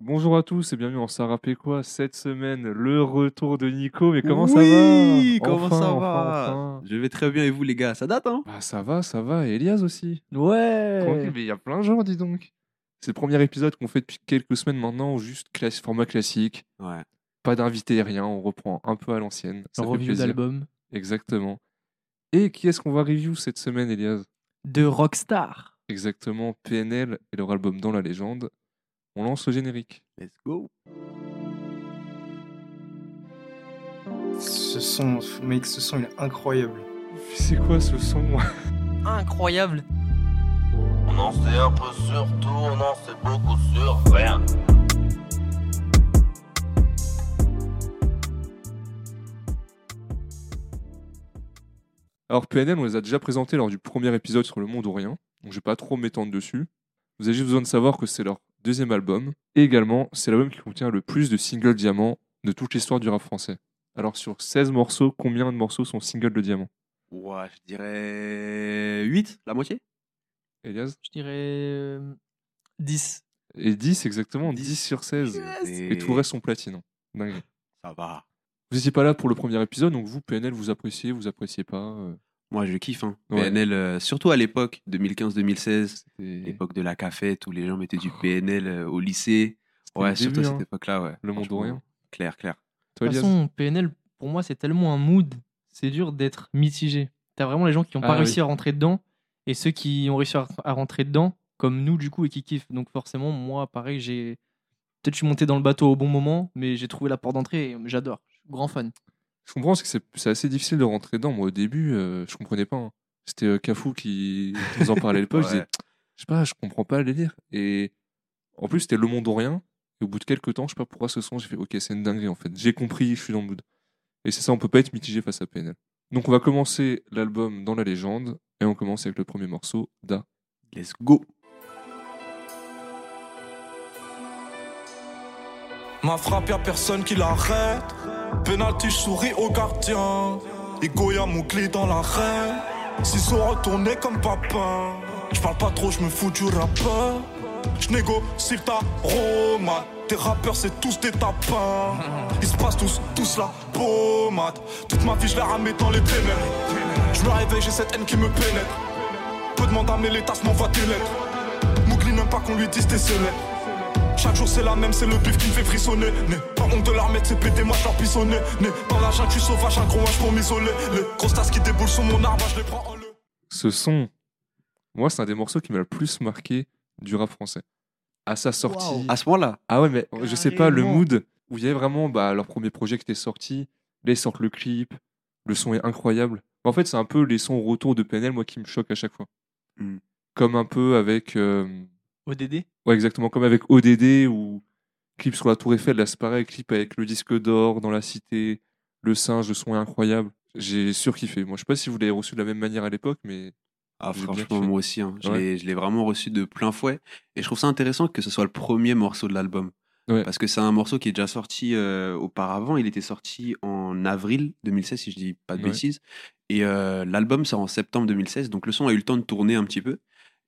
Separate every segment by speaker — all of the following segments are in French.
Speaker 1: Bonjour à tous et bienvenue en Sarapé quoi cette semaine le retour de Nico mais comment ça va?
Speaker 2: Oui, comment
Speaker 1: Enfin,
Speaker 2: ça va?
Speaker 1: enfin.
Speaker 2: Je vais très bien et vous les gars, ça date hein?
Speaker 1: Bah ça va ça va et Elias aussi. Tranquille,
Speaker 2: Ouais
Speaker 1: mais il y a plein de jours dis donc. C'est le premier épisode qu'on fait depuis quelques semaines maintenant juste classe, format classique.
Speaker 2: Ouais.
Speaker 1: pas d'invité rien on reprend un peu à l'ancienne ça fait
Speaker 3: review
Speaker 1: plaisir.
Speaker 3: d'album.
Speaker 1: Exactement. Et qui est-ce qu'on va review cette semaine Elias?
Speaker 3: De Rockstar.
Speaker 1: exactement PNL et leur album Dans la légende on lance le générique
Speaker 2: Let's go
Speaker 4: Ce son, mec, ce son il est incroyable.
Speaker 1: c'est quoi ce son
Speaker 3: Incroyable.
Speaker 5: On en sait un peu sur tout, on en sait beaucoup sur rien.
Speaker 1: Alors PNL, on les a déjà présentés lors du premier épisode sur le monde ou rien, donc je vais pas trop m'étendre dessus. Vous avez juste besoin de savoir que c'est leur deuxième album, et également c'est l'album qui contient le plus de singles diamants de toute l'histoire du rap français. Alors sur 16 morceaux, combien de morceaux sont singles de diamant
Speaker 2: Ouais, je dirais 8, la moitié
Speaker 1: Elias?
Speaker 3: Je dirais euh, 10.
Speaker 1: Et 10 exactement, 10,
Speaker 2: 10
Speaker 1: sur 16.
Speaker 2: Et
Speaker 1: Et tout le reste sont platine. Dingue.
Speaker 2: Ça va.
Speaker 1: Vous n'étiez pas là pour le premier épisode, donc vous, PNL, vous appréciez, vous appréciez pas. euh,
Speaker 2: Moi je kiffe hein.
Speaker 1: Ouais.
Speaker 2: PNL, euh, surtout à l'époque, 2015-2016,
Speaker 1: c'était
Speaker 2: l'époque de la café, tous les gens mettaient du PNL euh, au lycée. Ouais, surtout
Speaker 1: début,
Speaker 2: à
Speaker 1: hein.
Speaker 2: cette époque-là, ouais.
Speaker 1: Le monde rien.
Speaker 2: Clair, clair.
Speaker 1: Toi,
Speaker 3: De toute façon, PNL, pour moi, c'est tellement un mood. C'est dur d'être mitigé. T'as vraiment les gens qui n'ont
Speaker 1: Ah
Speaker 3: pas
Speaker 1: oui.
Speaker 3: réussi à rentrer dedans et ceux qui ont réussi à rentrer dedans, comme nous, du coup, et qui kiffent. Donc, forcément, moi, pareil, j'ai. Peut-être je suis monté dans le bateau au bon moment, mais j'ai trouvé la porte d'entrée et j'adore. Je suis grand fan.
Speaker 1: Je comprends, parce que c'est- c'est assez difficile de rentrer dedans. Moi, au début, euh, je comprenais pas. hein. C'était euh, Cafou qui nous en parlait à l'époque. Je disais, je sais pas, je comprends pas le délire. Et en plus, c'était Le Monde ou Rien. Et au bout de quelques temps, je sais pas pourquoi ce son, j'ai fait, ok, c'est une dinguerie en fait. J'ai compris, je suis dans le mood. Et c'est ça, on peut pas être mitigé face à PNL. Donc, on va commencer l'album dans la légende. Et on commence avec le premier morceau, Da.
Speaker 2: Let's go
Speaker 6: Ma frappe, y'a personne qui l'arrête. Penalty, souris au gardien. Igoya, mon clé dans l'arène. Ciseaux retournés comme papin. Je parle pas trop, je me fous du rappeur. Je négocie ta romade. Tes rappeurs, c'est tous des tapins. Ils se passent tous, tous la pommade. Toute ma vie, je l'ai ramé dans les ténèbres. Je me réveille, j'ai cette haine qui me pénètre. Peu demande à mes tasses m'envoie des lettres. Mougli n'aime pas qu'on lui dise des célèbres. Chaque jour c'est la même, c'est le bif qui me fait frissonner. Né, pas honte de leur mettre, c'est pété, moi je leur pissonner. Né, dans la jungle, je suis sauvage, un gros pour m'isoler. Les grosses tasses qui déboulent sur mon arbre, je les prends en le.
Speaker 1: Ce son, moi, c'est un des morceaux qui m'a le plus marqué du rap français. À sa sortie.
Speaker 3: Waouh.
Speaker 2: À ce moment-là
Speaker 1: Ah ouais, mais je sais pas, le
Speaker 3: Carrément.
Speaker 1: mood où il y avait vraiment bah, leur premier projet qui était sorti, là ils sortent le clip, le son est incroyable. En fait, c'est un peu les sons retour de PNL, moi, qui me choquent à chaque fois.
Speaker 2: Mm.
Speaker 1: Comme un peu avec. euh,
Speaker 3: ODD
Speaker 1: Ouais, exactement, comme avec ODD ou clip sur la Tour Eiffel, là c'est pareil, clip avec le disque d'or dans la cité, le singe, le son est incroyable. J'ai surkiffé. Moi, je sais pas si vous l'avez reçu de la même manière à l'époque, mais
Speaker 2: Ah, franchement, moi aussi. hein. Je
Speaker 1: Ouais.
Speaker 2: l'ai- je l'ai vraiment reçu de plein fouet. Et je trouve ça intéressant que ce soit le premier morceau de l'album.
Speaker 1: Ouais.
Speaker 2: Parce que c'est un morceau qui est déjà sorti euh, auparavant. Il était sorti en avril 2016, si je dis pas de
Speaker 1: Ouais.
Speaker 2: bêtises. Et euh, l'album sort en septembre 2016. Donc le son a eu le temps de tourner un petit peu.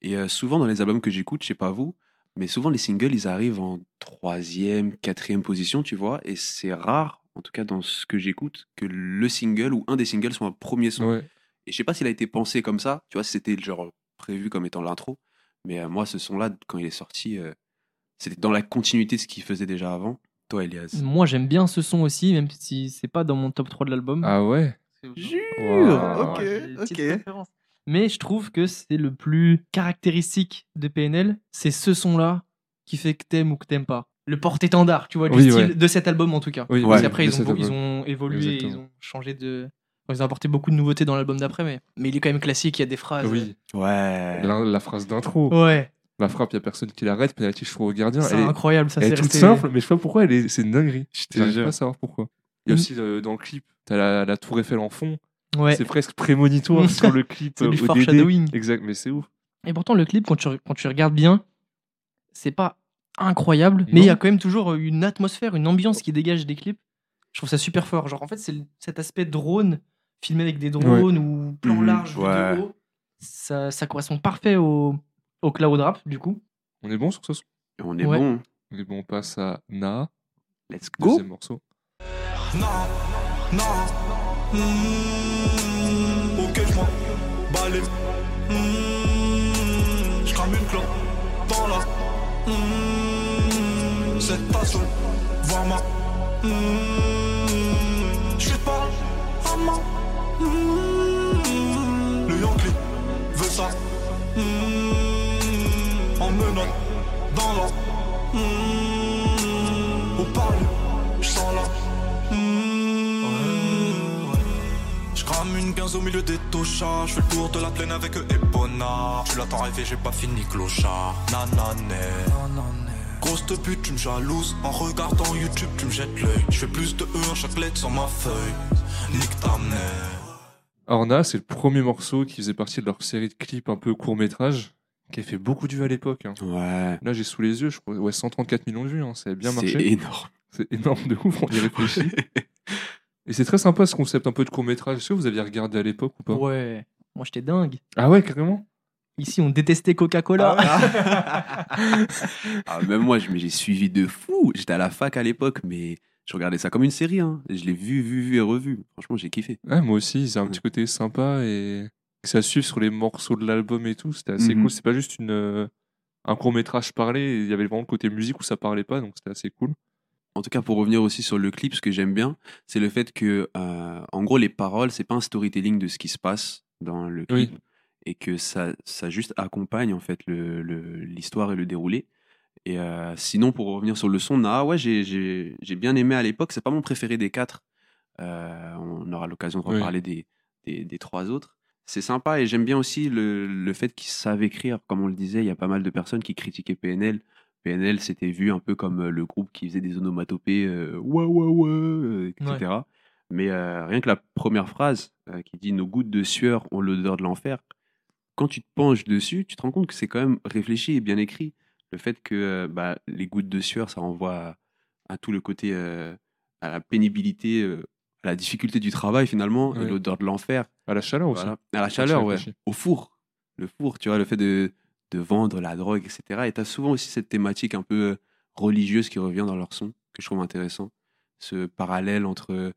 Speaker 2: Et euh, souvent, dans les albums que j'écoute, je sais pas vous, mais souvent les singles, ils arrivent en troisième, quatrième position, tu vois. Et c'est rare, en tout cas dans ce que j'écoute, que le single ou un des singles soit un premier son.
Speaker 1: ouais.
Speaker 2: Et je sais pas s'il a été pensé comme ça, tu vois, si c'était genre prévu comme étant l'intro. Mais euh, moi, ce son-là, quand il est sorti, euh, c'était dans la continuité de ce qu'il faisait déjà avant. Toi, Elias.
Speaker 3: Moi, j'aime bien ce son aussi, même si c'est pas dans mon top 3 de l'album.
Speaker 1: Ah ouais?
Speaker 2: Jure
Speaker 1: Wow.
Speaker 2: Ok, ok.
Speaker 3: Mais je trouve que c'est le plus caractéristique de PNL. C'est ce son-là qui fait que t'aimes ou que t'aimes pas. Le porte-étendard, tu vois, du
Speaker 1: Oui,
Speaker 3: style
Speaker 1: ouais.
Speaker 3: de cet album en tout cas.
Speaker 1: Oui.
Speaker 3: Parce qu'après, ils, ont, ils
Speaker 1: album.
Speaker 3: ont évolué,
Speaker 1: Exactement.
Speaker 3: ils ont changé de. Ils ont apporté beaucoup de nouveautés dans l'album d'après, mais... mais il est quand même classique, il y a des phrases.
Speaker 1: Oui,
Speaker 2: Ouais.
Speaker 1: la, la phrase d'intro.
Speaker 3: Ouais,
Speaker 1: La frappe, il y a personne qui l'arrête, penalty, je trouve au gardien.
Speaker 3: c'est incroyable, ça
Speaker 1: elle
Speaker 3: c'est
Speaker 1: est toute
Speaker 3: resté-
Speaker 1: simple, mais je sais pas pourquoi, elle est, c'est une dinguerie.
Speaker 2: Je jure.
Speaker 1: pas savoir pourquoi. Il y a
Speaker 3: Mm.
Speaker 1: aussi euh, dans le clip, t'as la, la tour Eiffel en fond.
Speaker 3: Ouais.
Speaker 1: C'est presque prémonitoire sur le clip.
Speaker 3: C'est du
Speaker 1: euh,
Speaker 3: foreshadowing.
Speaker 1: Exact, mais c'est ouf.
Speaker 3: Et pourtant, le clip, quand tu, quand tu regardes bien, c'est pas incroyable, mais il y a quand même toujours une atmosphère, une ambiance qui dégage des clips. Je trouve ça super fort. Genre, en fait, c'est cet aspect drone, filmé avec des drones ou plan
Speaker 2: Mhm,
Speaker 3: large
Speaker 2: ouais.
Speaker 3: vidéo. Ça, ça correspond parfait au, au cloud rap, du coup.
Speaker 1: On est bon sur ce son
Speaker 2: On est
Speaker 3: Ouais.
Speaker 2: bon.
Speaker 1: Et bon, on passe à Na,
Speaker 2: Let's go.
Speaker 1: deuxième morceau.
Speaker 6: Non, non. Mmh, les. Mmh, je crame une clope dans la. Mmh, cette tasse, voir ma. Mmh, je pas à ma. Mmh, le Yankee veut ça. En menotte dans la. Au parler, je sens la. Une 15 au milieu des tochards. Je fais le tour de la plaine avec eux Epona. Tu l'attends rêver, j'ai pas fini clochard. Nanané. Grosse de pute, tu me jalouses. En regardant YouTube, tu me jettes l'œil. Je fais plus de E en chaque lettre sur ma feuille. Nique ta mère.
Speaker 1: Alors Na, c'est le premier morceau qui faisait partie de leur série de clips un peu court-métrage, qui a fait beaucoup de vues à l'époque. hein.
Speaker 2: Ouais.
Speaker 1: Là, j'ai sous les yeux, je crois, ouais, 134 millions de vues, hein, ça a bien
Speaker 2: C'est
Speaker 1: marché.
Speaker 2: énorme.
Speaker 1: C'est énorme de ouf, on y réfléchit. Et c'est très sympa ce concept un peu de court-métrage. Est-ce que vous aviez regardé à l'époque ou pas?
Speaker 3: Ouais. Moi, j'étais dingue.
Speaker 1: Ah ouais, carrément?
Speaker 3: Ici, on détestait Coca-Cola.
Speaker 2: Ah, même moi, j'ai suivi de fou. J'étais à la fac à l'époque, mais je regardais ça comme une série. Hein. Je l'ai vu, vu, vu et revu. Franchement, j'ai kiffé.
Speaker 1: Ouais, moi aussi, c'est un petit côté sympa et ça suit sur les morceaux de l'album et tout. C'était assez
Speaker 2: Mhm.
Speaker 1: cool. C'est pas juste une, euh, un court-métrage parlé. Il y avait vraiment le côté musique où ça parlait pas, donc c'était assez cool.
Speaker 2: En tout cas, pour revenir aussi sur le clip, ce que j'aime bien, c'est le fait que, euh, en gros, les paroles, c'est pas un storytelling de ce qui se passe dans le clip,
Speaker 1: Oui.
Speaker 2: et que ça, ça juste accompagne en fait le- le- l'histoire et le déroulé. Et euh, sinon, pour revenir sur le son, ah ouais, j'ai- bien aimé à l'époque. C'est pas mon préféré des quatre. Euh, on aura l'occasion de
Speaker 1: Oui.
Speaker 2: reparler des, des, des trois autres. C'est sympa et j'aime bien aussi le, le fait qu'ils savent écrire. Comme on le disait, il y a pas mal de personnes qui critiquaient PNL. PNL, c'était vu un peu comme euh, le groupe qui faisait des onomatopées, euh, ouais, ouais, ouais, euh, etc. Mais euh, rien que la première phrase euh, qui dit Nos gouttes de sueur ont l'odeur de l'enfer, quand tu te penches dessus, tu te rends compte que c'est quand même réfléchi et bien écrit. Le fait que euh, bah, les gouttes de sueur, ça renvoie à, à tout le côté, euh, à la pénibilité, euh, à la difficulté du travail finalement,
Speaker 1: Ouais.
Speaker 2: l'odeur de l'enfer.
Speaker 1: À la chaleur aussi.
Speaker 2: Voilà. À la chaleur, ouais. Au four. Le four, tu vois, le fait de, de vendre la drogue, etc. Et tu as souvent aussi cette thématique un peu euh, religieuse qui revient dans leur son, que je trouve intéressant. Ce parallèle entre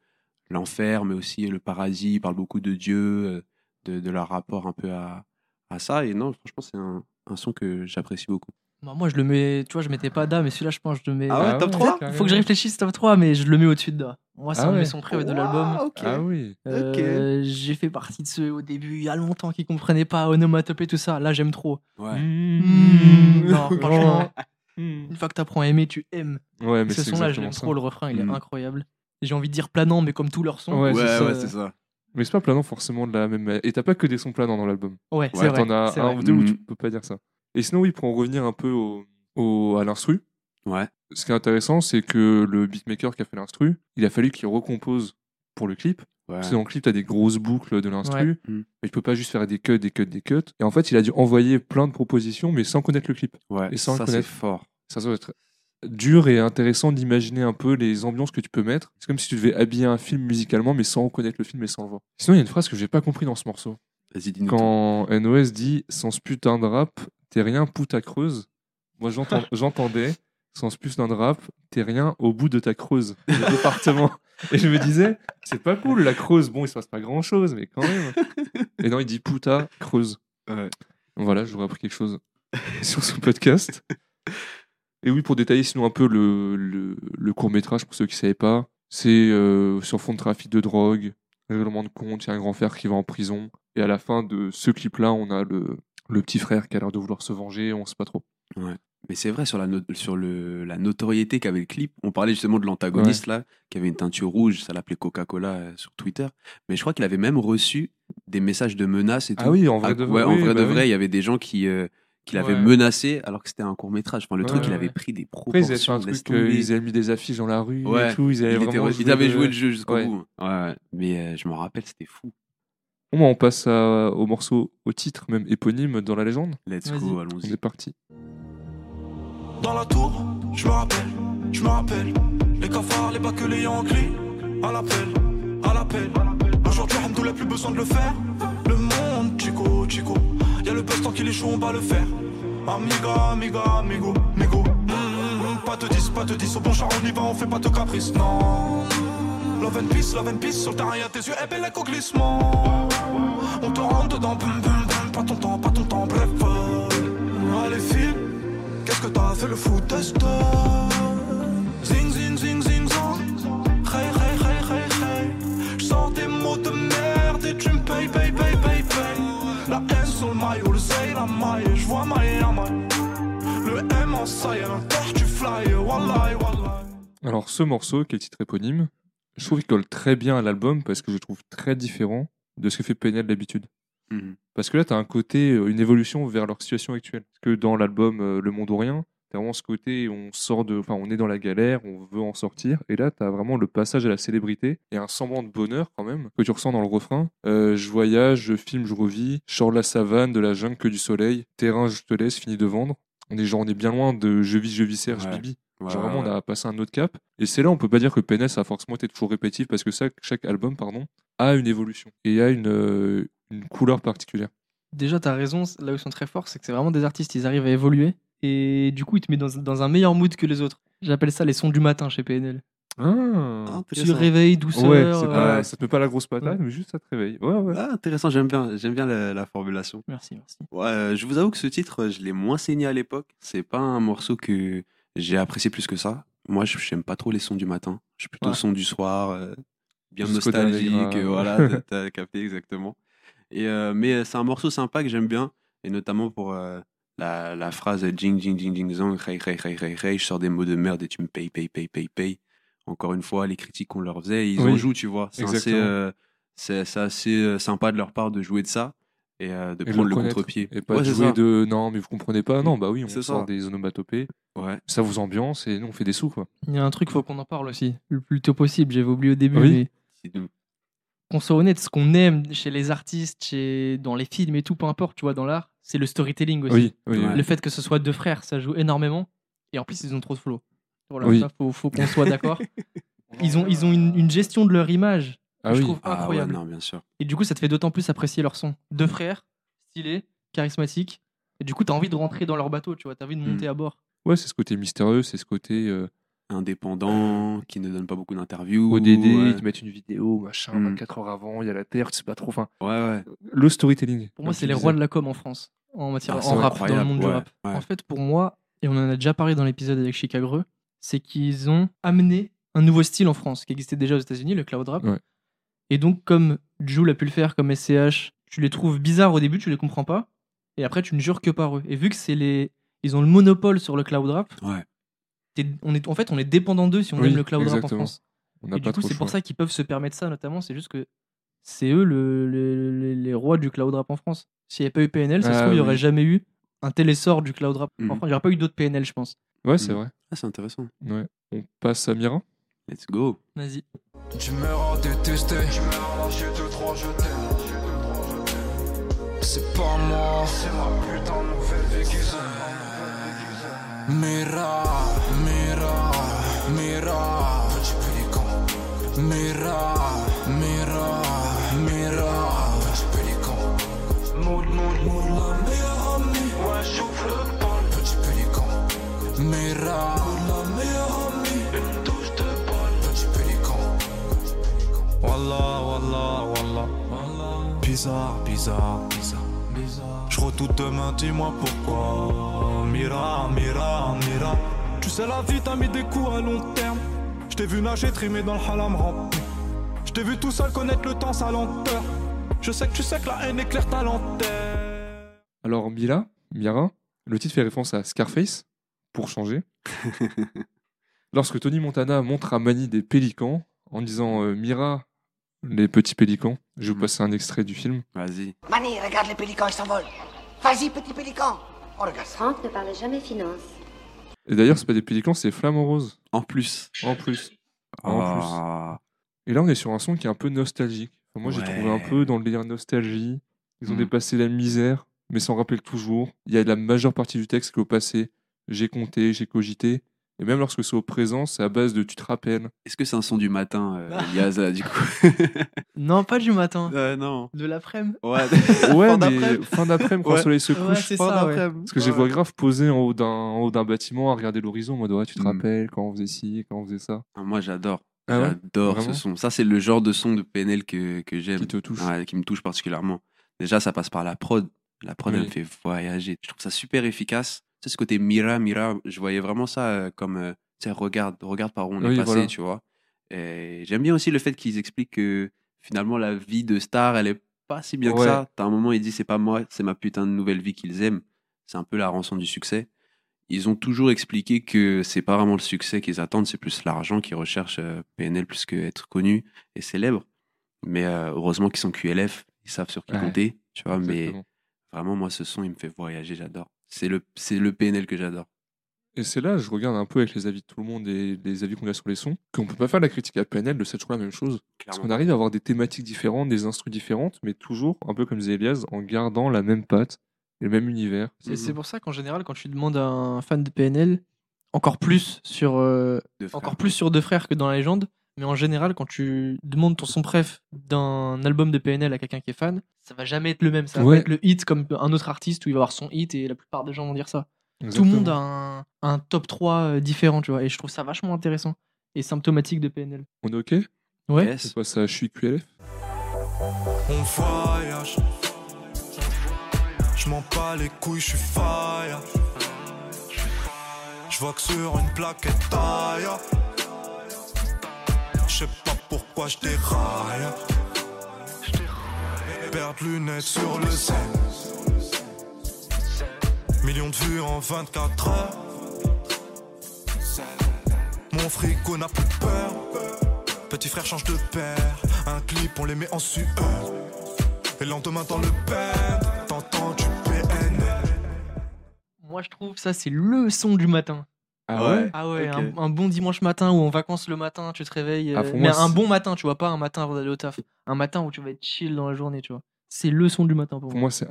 Speaker 2: l'enfer, mais aussi le paradis. Ils parlent beaucoup de Dieu, euh, de, leur rapport un peu à, à ça. Et non, franchement, c'est un son que j'apprécie beaucoup.
Speaker 3: Bah, moi, je le mets. Tu vois, je mettais pas Da, mais celui-là, je pense que je le mets.
Speaker 2: Ah ouais, top 3?
Speaker 3: Faut que je réfléchisse top 3, mais je le mets au-dessus de Da. Moi, c'est
Speaker 1: Ah
Speaker 3: un de mes sons préférés de l'album.
Speaker 1: Ah oui.
Speaker 3: Euh, J'ai fait partie de ceux au début, il y a longtemps, qui comprenaient pas onomatopée, tout ça. Là, j'aime trop.
Speaker 2: Ouais.
Speaker 3: Mmh, non, franchement,
Speaker 1: Mmh.
Speaker 3: une fois que t'apprends à aimer, tu aimes.
Speaker 1: Ouais, mais
Speaker 3: Ce
Speaker 1: c'est
Speaker 3: son-là, je l'aime trop. Le refrain, il est incroyable. J'ai envie de dire planant, mais comme tous leurs sons.
Speaker 1: Ouais,
Speaker 2: Ouais,
Speaker 1: c'est
Speaker 2: ouais,
Speaker 1: ça.
Speaker 2: c'est ça.
Speaker 1: Mais c'est pas planant forcément de la même. Et t'as pas que des sons planants dans l'album.
Speaker 3: Ouais, c'est
Speaker 2: Ouais,
Speaker 3: vrai.
Speaker 1: T'en as
Speaker 3: c'est
Speaker 1: un
Speaker 3: vrai.
Speaker 1: ou deux où tu peux pas dire ça. Et sinon, oui, pour en revenir un peu au, au- à l'instru,
Speaker 2: Ouais.
Speaker 1: ce qui est intéressant, c'est que le beatmaker qui a fait l'instru, il a fallu qu'il recompose pour le clip.
Speaker 2: ouais.
Speaker 1: Parce que dans le clip, t'as des grosses boucles de l'instru,
Speaker 3: Ouais.
Speaker 2: Mm.
Speaker 1: mais tu peux pas juste faire des cuts, des cuts, des cuts. Et en fait, il a dû envoyer plein de propositions, mais sans connaître le clip.
Speaker 2: Ouais,
Speaker 1: Et sans le
Speaker 2: ça, c'est
Speaker 1: connaître.
Speaker 2: fort.
Speaker 1: Ça doit être dur et intéressant d'imaginer un peu les ambiances que tu peux mettre. C'est comme si tu devais habiller un film musicalement, mais sans connaître le film et sans le voir. Sinon, il y a une phrase que j'ai pas compris dans ce morceau.
Speaker 2: Vas-y, dis-nous tout.
Speaker 1: Quand NOS dit sans ce putain de rap, t'es rien puta creuse. Moi j'entendais sans ce putain de rap, t'es rien au bout de ta creuse, le département. Et je me disais, c'est pas cool la creuse. Bon, il se passe pas grand chose, mais quand même. Et non, il dit puta creuse.
Speaker 2: Ouais.
Speaker 1: Voilà, j'aurais appris quelque chose sur ce podcast. Et oui, pour détailler sinon un peu le, le, le court métrage, pour ceux qui ne savaient pas, c'est euh, sur fond de trafic de drogue, règlement de compte, il y a un grand frère qui va en prison. Et à la fin de ce clip-là, on a le, le petit frère qui a l'air de vouloir se venger, on sait pas trop.
Speaker 2: Mais c'est vrai, sur, la, no- sur le, la notoriété qu'avait le clip, on parlait justement de l'antagoniste là, qui avait une teinture rouge, ça l'appelait Coca-Cola euh, sur Twitter. Mais je crois qu'il avait même reçu des messages de menaces et tout.
Speaker 1: Ah oui, en vrai
Speaker 2: Ah,
Speaker 1: de
Speaker 2: ouais,
Speaker 1: vrai.
Speaker 2: en vrai
Speaker 1: bah
Speaker 2: de
Speaker 1: oui.
Speaker 2: vrai, il y avait des gens qui, euh, qui l'avaient
Speaker 1: Ouais.
Speaker 2: menacé alors que c'était un court métrage. Enfin, le
Speaker 1: Ouais,
Speaker 2: truc, il
Speaker 1: ouais.
Speaker 2: avait pris des
Speaker 1: Après, ils avaient fait
Speaker 2: proportions.
Speaker 1: truc, euh, ils avaient mis des affiches dans la rue
Speaker 2: Ouais.
Speaker 1: et tout. Ils avaient
Speaker 2: ils joué le jeu jusqu'au
Speaker 1: Ouais.
Speaker 2: bout. Ouais, ouais. Mais euh, je me rappelle, c'était fou.
Speaker 1: Bon, bah, on passe à- au morceau, au titre même éponyme dans la légende.
Speaker 2: Let's go,
Speaker 1: On
Speaker 2: allons-y.
Speaker 1: est parti.
Speaker 6: Dans la tour, je me rappelle, je me rappelle. Les cafards, les bacs, les Yankees. À l'appel, à l'appel. Aujourd'hui, Hamdoullah, plus besoin de le faire. Le monde, Chico, Chico. Y'a le best tant qu'il est chaud, on va le faire. Amiga, amiga, amigo, amigo. Mhm. pas de 10, pas de 10. Au bon char, on y va, on fait pas de caprice, non. Love and peace, love and peace. Sur le terrain, y'a tes yeux, et belle glissement. On te rentre dedans, bum bum bum. Pas ton temps, pas ton temps, bref. euh, Allez, file. Qu'est-ce que t'as fait le foot test Zing, zing, zing, zing, zang. Hey, hey, hey, hey, hey. J'sors des mots de merde et tu me payes, payes, payes, payes, payes. La haine sur le maillot, le zay, la maille. J'vois maille à maille. Le M en saille, l'intérieur tu fly. Wallahi, wallahi.
Speaker 1: Alors, ce morceau, qui est titre éponyme, je trouve qu'il colle très bien à l'album parce que je le trouve très différent de ce que fait PNL d'habitude.
Speaker 2: Mhm.
Speaker 1: Parce que là, tu as un côté, euh, une évolution vers leur situation actuelle. Parce que dans l'album euh, Le Monde ou Rien, tu as vraiment ce côté, on sort de, enfin, on est dans la galère, on veut en sortir. Et là, tu as vraiment le passage à la célébrité et un semblant de bonheur quand même que tu ressens dans le refrain. Euh, je voyage, je filme, je revis. Je sors de la savane, de la jungle que du soleil. Terrain, je te laisse, fini de vendre. On est genre, on est bien loin de je vis, je vis, Serge,
Speaker 2: Ouais.
Speaker 1: Bibi.
Speaker 2: Ouais,
Speaker 1: Genre vraiment,
Speaker 2: ouais,
Speaker 1: on a passé un autre cap. Et c'est là, on peut pas dire que PNS a forcément été toujours répétitif parce que ça, chaque album, pardon, a une évolution et a une, euh, une couleur particulière.
Speaker 3: Déjà, t'as raison, là où ils sont très forts, c'est que c'est vraiment des artistes, ils arrivent à évoluer. Et du coup, ils te mettent dans, dans un meilleur mood que les autres. J'appelle ça les sons du matin chez PNL.
Speaker 1: Ah,
Speaker 3: Tu réveilles douceur.
Speaker 1: Ouais, c'est
Speaker 3: euh,
Speaker 1: pas- ça te met pas la grosse patate,
Speaker 3: Ouais.
Speaker 1: mais juste ça te réveille. Ouais, ouais.
Speaker 2: Ah, intéressant, j'aime bien, j'aime bien la, la formulation.
Speaker 3: Merci, merci.
Speaker 2: Ouais, euh, je vous avoue que ce titre, je l'ai moins saigné à l'époque. C'est pas un morceau que j'ai apprécié plus que ça. Moi, je j'aime pas trop les sons du matin. Je suis plutôt
Speaker 3: Ouais.
Speaker 2: son du soir, euh, bien
Speaker 1: Jusqu'au
Speaker 2: nostalgique. euh, voilà, t'as- capté exactement. Et, euh, mais c'est un morceau sympa que j'aime bien, et notamment pour euh, la, la phrase jing jing jing jing zang, hey hey hey hey je sors des mots de merde et tu me payes, payes, payes, payes, payes. Encore une fois, les critiques qu'on leur faisait, ils
Speaker 1: Oui,
Speaker 2: en jouent, tu vois. C'est assez, euh, assez sympa de leur part de jouer de ça et euh, de
Speaker 1: Et
Speaker 2: prendre le
Speaker 1: reconnaître.
Speaker 2: contre-pied.
Speaker 1: Et pas
Speaker 2: Ouais,
Speaker 1: de jouer
Speaker 2: ça.
Speaker 1: de non, mais vous comprenez pas. Non, bah oui, on sort
Speaker 2: ça.
Speaker 1: des onomatopées.
Speaker 2: Ouais.
Speaker 1: Ça vous ambiance et nous on fait des sous quoi.
Speaker 3: Il y a un truc, faut qu'on en parle aussi. Le plus tôt possible, j'avais oublié au début.
Speaker 1: Oui.
Speaker 3: Mais qu'on soit honnête, ce qu'on aime chez les artistes, chez... dans les films et tout, peu importe, tu vois, dans l'art, c'est le storytelling aussi.
Speaker 1: Oui, oui.
Speaker 2: Ouais.
Speaker 1: oui.
Speaker 3: Le fait que ce soit deux frères, ça joue énormément. Et en plus, ils ont trop de flow. Voilà,
Speaker 1: Oui.
Speaker 3: ça, faut, faut qu'on soit d'accord. Ils ont, ils ont une, une gestion de leur image
Speaker 1: Ah
Speaker 3: je
Speaker 1: oui.
Speaker 3: trouve
Speaker 2: Ah ouais,
Speaker 3: incroyable.
Speaker 2: non, bien sûr.
Speaker 3: Et du coup, ça te fait d'autant plus apprécier leur son. Deux frères, stylés, charismatiques. Et du coup, t'as envie de rentrer dans leur bateau, tu vois, t'as envie de
Speaker 2: Mm.
Speaker 3: monter à bord.
Speaker 1: Ouais, c'est ce côté mystérieux, c'est ce côté euh,
Speaker 2: Indépendant, qui ne donne pas beaucoup d'interviews.
Speaker 1: ODD,
Speaker 2: ouais.
Speaker 1: ils te mettent une vidéo, machin,
Speaker 2: Mm.
Speaker 1: 24 heures avant, il y a la Terre, tu sais pas trop. Enfin,
Speaker 2: Ouais, ouais.
Speaker 1: le storytelling.
Speaker 3: Pour moi, c'est les rois de la com en France, en matière
Speaker 2: Ah,
Speaker 3: en rap, dans le monde du rap.
Speaker 2: ouais.
Speaker 3: En fait, pour moi, et on en a déjà parlé dans l'épisode avec Chicagreux, c'est qu'ils ont amené un nouveau style en France qui existait déjà aux États-Unis, le cloud rap. Et donc, comme Jules a pu le faire, comme SCH, tu les trouves bizarres au début, tu les comprends pas, et après tu ne jures que par eux. Et vu que c'est les, ils ont le monopole sur le cloud rap,
Speaker 2: Ouais.
Speaker 3: on est, en fait, on est dépendant d'eux si on
Speaker 1: Oui,
Speaker 3: aime le cloud rap en. France.
Speaker 1: On n'a
Speaker 3: Et du
Speaker 1: pas
Speaker 3: coup, c'est pour ça qu'ils peuvent se permettre ça, notamment. C'est juste que c'est eux le- le- le- les rois du cloud rap en France. S'il n'y avait pas eu PNL, ça se
Speaker 1: Ah
Speaker 3: trouve, il n'y aurait jamais eu un tel essor du cloud rap. En France, il n'y aurait pas eu d'autres PNL, je pense.
Speaker 1: Ouais, c'est
Speaker 2: Mm.
Speaker 1: vrai.
Speaker 2: Ah, c'est intéressant.
Speaker 1: Ouais. On passe à Mira.
Speaker 2: Let's go.
Speaker 3: Vas-y.
Speaker 6: Tu m'auras détesté. Tu m'auras lâché deux, trois, je t'aime. C'est pas moi. C'est ma putain de nouvelle déguisée. Mira, Mira, Mira. Petit pélican. Mira, Mira, Wallah, wallah, wallah. Bizarre, bizarre, bizarre. Je redoute demain, dis-moi pourquoi. Mira, mira, mira. Tu sais, la vie t'a mis des coups à long terme. Je t'ai vu nager, trimer dans le halam rampé. Je t'ai vu tout seul connaître le temps, sa lenteur. Je sais que tu sais que la haine éclaire ta lanterne.
Speaker 1: Alors, Mila, Mira, le titre fait référence à Scarface, pour changer. Lorsque Tony Montana montre à Manny des pélicans en disant euh, Mira, les petits pélicans, je vais vous
Speaker 2: Mhm.
Speaker 1: passer un extrait du film.
Speaker 2: Vas-y.
Speaker 7: Manny, regarde les pélicans, ils s'envolent. Vas-y, petit pélican. On regarde ça.
Speaker 8: Franck ne parle jamais finance.
Speaker 1: Et d'ailleurs, c'est pas des pélicans, c'est Flamant Rose,
Speaker 2: En plus.
Speaker 1: en plus. En plus.
Speaker 2: Ah.
Speaker 1: Et là, on est sur un son qui est un peu nostalgique. Enfin, moi, j'ai trouvé un peu dans le délire nostalgie. Ils ont
Speaker 2: Mhm.
Speaker 1: dépassé la misère, mais s'en rappellent toujours. Il y a la majeure partie du texte qui est au passé. J'ai compté, j'ai cogité. Et même lorsque c'est au présent, c'est à base de tu te rappelles.
Speaker 2: Est-ce que c'est un son du matin, euh, Elias, là, du coup
Speaker 3: Non, pas du matin.
Speaker 2: Euh, Non.
Speaker 3: De l'après-midi.
Speaker 2: Ouais.
Speaker 1: Ouais,
Speaker 2: Fin
Speaker 1: mais
Speaker 2: d'après-midi.
Speaker 1: fin d'après-midi quand
Speaker 2: Ouais.
Speaker 1: le soleil se
Speaker 3: Ouais,
Speaker 1: couche.
Speaker 3: c'est
Speaker 2: Fin
Speaker 3: ça, ouais.
Speaker 2: d'après-midi.
Speaker 1: Parce que je les
Speaker 2: Ouais.
Speaker 1: vois grave posés en haut d'un en haut d'un bâtiment à regarder l'horizon en mode ouais, tu te
Speaker 2: Mm.
Speaker 1: rappelles quand on faisait ci, quand on faisait ça.
Speaker 2: Ah, Moi, j'adore.
Speaker 1: Ah ouais?
Speaker 2: J'adore ce son. Ça, c'est le genre de son de PNL que, que j'aime.
Speaker 1: Qui te touche.
Speaker 2: Ouais, qui me touche particulièrement. Déjà, ça passe par la prod. La prod, elle me fait voyager. Je trouve ça super efficace. Sais, ce côté Mira, Mira, je voyais vraiment ça euh, comme, euh, tu sais, regarde, regarde par où on est passé,
Speaker 1: voilà.
Speaker 2: tu vois. Et j'aime bien aussi le fait qu'ils expliquent que finalement, la vie de star, elle est pas si bien que ça. T'as un moment, il dit, c'est pas moi, c'est ma putain de nouvelle vie qu'ils aiment. C'est un peu la rançon du succès. Ils ont toujours expliqué que c'est pas vraiment le succès qu'ils attendent, c'est plus l'argent qu'ils recherchent euh, PNL plus que être connu et célèbre. Mais euh, heureusement qu'ils sont QLF, ils savent sur qui
Speaker 1: Ouais.
Speaker 2: compter, tu vois. Mais vraiment, moi, ce son, il me fait voyager, j'adore. C'est le, c'est le PNL que j'adore.
Speaker 1: Et c'est là, je regarde un peu avec les avis de tout le monde et les avis qu'on a sur les sons, qu'on peut pas faire la critique à PNL de cette toujours la même chose. Parce qu'on arrive à avoir des thématiques différentes, des instrus différentes, mais toujours, un peu comme disait Elias, en gardant la même patte et le même univers.
Speaker 3: C'est c'est pour ça qu'en général, quand tu demandes à un fan de PNL, encore plus sur, euh, encore plus sur deux frères que dans la légende, mais en général, quand tu demandes ton son préf d'un album de PNL à quelqu'un qui est fan, ça va jamais être le même. Ça va
Speaker 1: Ouais.
Speaker 3: être le hit comme un autre artiste où il va avoir son hit et la plupart des gens vont dire ça. Tout le monde a un, un top 3 euh, différent, tu vois, et je trouve ça vachement intéressant et symptomatique de PNL.
Speaker 1: On est OK?
Speaker 3: Ouais.
Speaker 2: Yes.
Speaker 1: C'est quoi ça Je suis QLF
Speaker 6: On voyage. Je m'en bats les couilles, je suis fire. Je vois que sur une plaquette taille. Je sais pas pourquoi je déraille. Perdre lunettes sur le zen. Millions de vues en 24 heures. Mon frigo n'a plus peur. Petit frère change de père. Un clip, on les met en sueur. Et le lendemain dans le bed, t'entends du PNL.
Speaker 3: Moi, je trouve ça, c'est le son du matin.
Speaker 1: Ah ouais
Speaker 3: Ah ouais, un, un bon dimanche matin ou en vacances le matin, tu te réveilles.
Speaker 1: Ah,
Speaker 3: euh, mais
Speaker 1: moi,
Speaker 3: un bon matin, tu vois, pas un matin avant d'aller au taf. Un matin où tu vas être chill dans la journée, tu vois. C'est le son du matin pour,
Speaker 1: Pour moi, c'est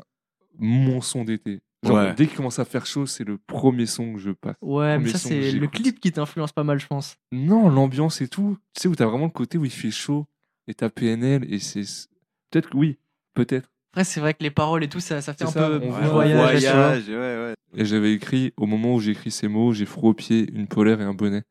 Speaker 1: mon son d'été.
Speaker 2: Ouais.
Speaker 1: dès qu'il commence à faire chaud, c'est le premier son que je passe.
Speaker 3: Ouais, mais ça, c'est le clip qui t'influence pas mal, je pense.
Speaker 1: Non, l'ambiance et tout. Tu sais, où t'as vraiment le côté où il fait chaud et t'as PNL et c'est. Peut-être que oui, peut-être.
Speaker 3: Après, c'est vrai que les paroles et tout, ça, ça fait un
Speaker 1: ça,
Speaker 3: peu
Speaker 1: voit-
Speaker 3: voyage. tu vois.
Speaker 2: voyage, ouais, ouais.
Speaker 1: Et j'avais écrit, au moment où j'ai écrit ces mots, j'ai froid aux pieds, une polaire et un bonnet.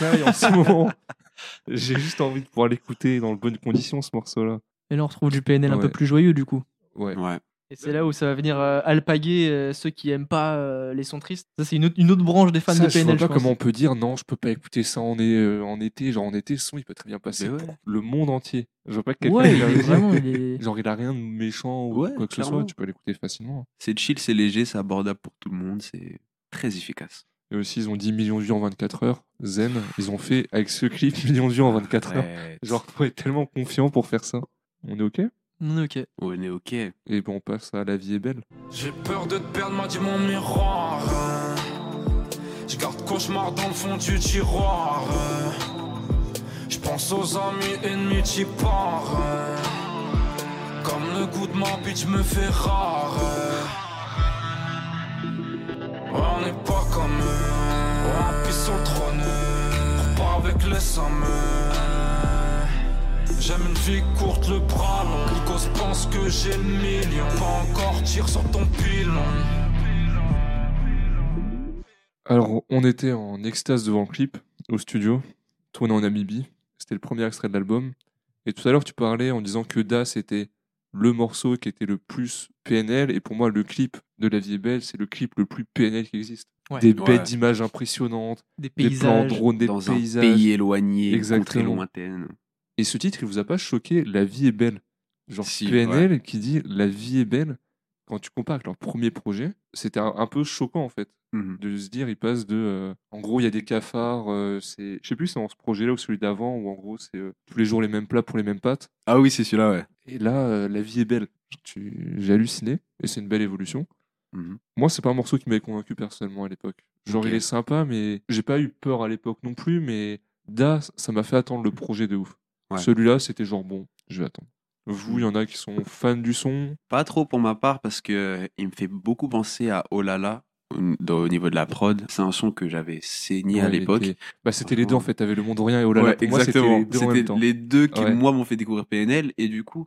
Speaker 1: Et en ce moment, j'ai juste envie de pouvoir l'écouter dans de bonnes conditions, ce morceau-là.
Speaker 3: Et là, on retrouve du PNL un peu plus joyeux, du coup.
Speaker 1: Ouais.
Speaker 2: Ouais.
Speaker 3: Et c'est là où ça va venir euh, alpaguer euh, ceux qui aiment pas euh, les sons tristes. Ça, c'est une autre, une autre branche des fans
Speaker 1: Ça,
Speaker 3: de
Speaker 1: je vois
Speaker 3: PNL,
Speaker 1: pas
Speaker 3: je
Speaker 1: comment on peut dire non, je peux pas écouter ça en, euh, en été. Genre en été, ce son, il peut très bien passer
Speaker 2: Mais ouais.
Speaker 1: pour le monde entier. Je vois pas que quelqu'un
Speaker 3: Ouais,
Speaker 1: il
Speaker 3: est vraiment. il est-
Speaker 1: Genre, il a rien de méchant ou
Speaker 2: Ouais,
Speaker 1: quoi que ce soit, tu peux l'écouter facilement.
Speaker 2: C'est chill, c'est léger, c'est abordable pour tout le monde, c'est très efficace.
Speaker 1: Et aussi, ils ont 10 millions de vues en 24 heures. Zen, ils ont fait avec ce clip millions de vues en 24 heures. Genre, faut être tellement confiant pour faire ça. On est OK?
Speaker 3: Ok.
Speaker 2: On est ok.
Speaker 1: Et bon, on passe à La vie est belle.
Speaker 6: J'ai peur de te perdre, m'a dit mon miroir. Je garde cauchemar dans le fond du tiroir. Je pense aux amis ennemis, t'y pars. Comme le goût de ma bitch me fait rare. Ouais, on n'est pas comme eux. Ouais, on pisse sur le trône. Pour pas avec les sommes. J'aime une vie courte, le bras long. Nikos pense que j'ai le million. Pas encore tire sur ton pilon.
Speaker 1: Alors, on était en extase devant le clip, au studio, tourné en Namibie. C'était le premier extrait de l'album. Et tout à l'heure, tu parlais en disant que Das était le morceau qui était le plus PNL. Et pour moi, le clip de La vie est belle, c'est le clip le plus PNL qui existe.
Speaker 3: Ouais.
Speaker 1: Des
Speaker 2: Ouais.
Speaker 1: bêtes d'images impressionnantes,
Speaker 3: Des
Speaker 1: des plans
Speaker 3: paysages.
Speaker 1: drones, des
Speaker 2: Dans
Speaker 1: paysages.
Speaker 2: un pays éloigné, une contrée
Speaker 1: Exactement.
Speaker 2: lointaine.
Speaker 1: Et ce titre, il vous a pas choqué La vie est belle? Genre
Speaker 2: Si,
Speaker 1: PNL qui dit La vie est belle. Quand tu compares avec leur premier projet, c'était un, un peu choquant en fait.
Speaker 2: Mhm.
Speaker 1: de se dire, ils passent de. euh, en gros, il y a des cafards. euh, c'est, je sais plus, c'est dans ce projet-là ou celui d'avant, où en gros, c'est euh, tous les jours les mêmes plats pour les mêmes pâtes.
Speaker 2: Ah oui, c'est celui-là, ouais.
Speaker 1: Et là, la vie est belle. Tu- J'ai halluciné, et c'est une belle évolution.
Speaker 2: Mhm.
Speaker 1: Moi, c'est pas un morceau qui m'avait convaincu personnellement à l'époque. Genre, il est sympa, mais j'ai pas eu peur à l'époque non plus. Mais Da, ça m'a fait attendre le projet de ouf.
Speaker 2: Ouais.
Speaker 1: Celui-là, c'était genre bon, je vais attendre. Vous, il y en a qui sont fans du son.
Speaker 2: Pas trop pour ma part parce que il me fait beaucoup penser à Oh là là au- niveau de la prod. C'est un son que j'avais saigné à
Speaker 1: Ouais,
Speaker 2: l'époque.
Speaker 1: était- Bah, c'était les deux en fait. T'avais le monde rien et oh là là.
Speaker 2: Ouais,
Speaker 1: Pour moi, c'était
Speaker 2: exactement.
Speaker 1: les deux en
Speaker 2: C'était
Speaker 1: même temps.
Speaker 2: les deux qui,
Speaker 1: Ouais.
Speaker 2: moi, m'ont fait découvrir PNL. Et du coup,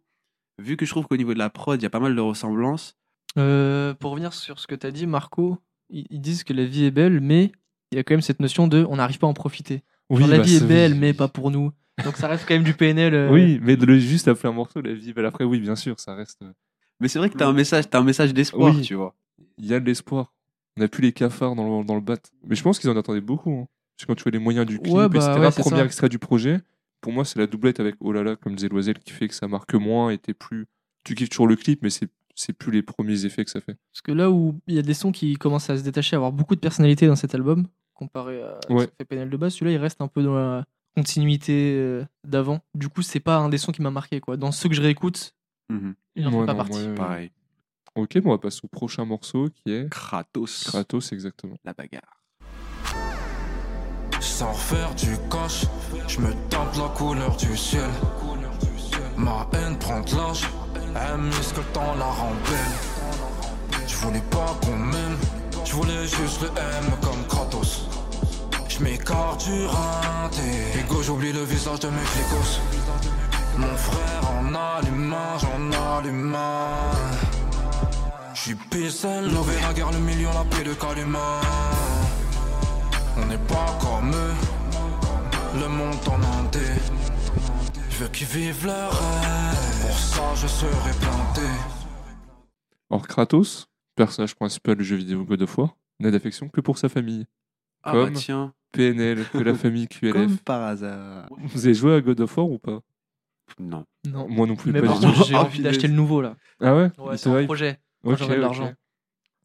Speaker 2: vu que je trouve qu'au niveau de la prod, il y a pas mal de ressemblances.
Speaker 3: Euh, pour revenir sur ce que tu as dit, Marco, ils, disent que la vie est belle, mais il y a quand même cette notion de on n'arrive pas à en profiter.
Speaker 1: Oui,
Speaker 3: Genre, la
Speaker 1: bah,
Speaker 3: vie est belle, mais pas pour nous. Donc ça reste quand même du PNL. euh,
Speaker 1: Oui, mais de le juste appeler un morceau, la vie. belle après, oui, bien sûr, ça reste. euh,
Speaker 2: Mais c'est vrai que t'as un message, t'as un message d'espoir,
Speaker 1: Oui.
Speaker 2: tu vois.
Speaker 1: Il y a de l'espoir. On n'a plus les cafards dans le, dans le bat. Mais je pense qu'ils en attendaient beaucoup. hein. Parce que quand tu vois les moyens du clip,
Speaker 3: Ouais, bah,
Speaker 1: etc.,
Speaker 3: ouais,
Speaker 1: premier
Speaker 3: ça.
Speaker 1: extrait du projet, pour moi, c'est la doublette avec Oh là là, comme disait Loisel, qui fait que ça marque moins et t'es plus. Tu kiffes toujours le clip, mais c'est c'est plus les premiers effets que ça fait.
Speaker 3: Parce que là où il y a des sons qui commencent à se détacher, à avoir beaucoup de personnalité dans cet album, comparé à ce
Speaker 1: Ouais.
Speaker 3: que fait PNL de base, celui-là il reste un peu dans la continuité euh, d'avant. Du coup, c'est pas un des sons qui m'a marqué. quoi. Dans ceux que je réécoute,
Speaker 2: Mhm.
Speaker 3: il n'en
Speaker 1: Ouais,
Speaker 3: fait pas
Speaker 1: non,
Speaker 3: partie.
Speaker 1: ouais.
Speaker 2: Pareil.
Speaker 1: Ok, bon, on va passer au prochain morceau qui est
Speaker 2: Kratos.
Speaker 1: Kratos, exactement.
Speaker 2: La bagarre.
Speaker 6: Sans faire du cash, je me tente la couleur du ciel. Ma haine prend de l'âge, elle muscle le temps la rend belle. Je voulais pas qu'on m'aime, je voulais juste le M comme Kratos. Je m'écarte du rinté, Ego, j'oublie le visage de mes flicos. Mon frère en allume un, j'en allume un. J'suis pissel, lové la guerre, le million, la paix de Kalima. On n'est pas comme eux, le monde en indé. Je veux qu'ils vivent leur rêve, pour ça je serai planté.
Speaker 1: Or, Kratos, personnage principal du jeu vidéo God of War, n'a d'affection que pour sa famille.
Speaker 2: Ah
Speaker 1: Comme
Speaker 2: bah tiens,
Speaker 1: PNL, que la famille QLF.
Speaker 2: comme par hasard.
Speaker 1: Vous avez joué à God of War ou pas?
Speaker 2: Non.
Speaker 3: Non.
Speaker 1: Moi non plus,
Speaker 3: Mais
Speaker 1: pas
Speaker 3: par contre, j'ai envie d'acheter le nouveau là.
Speaker 1: Ah ouais,
Speaker 3: Ouais, c'est
Speaker 1: C'est
Speaker 3: un
Speaker 1: vrai.
Speaker 3: projet. Quand
Speaker 1: Ok,
Speaker 3: j'aurai de l'argent.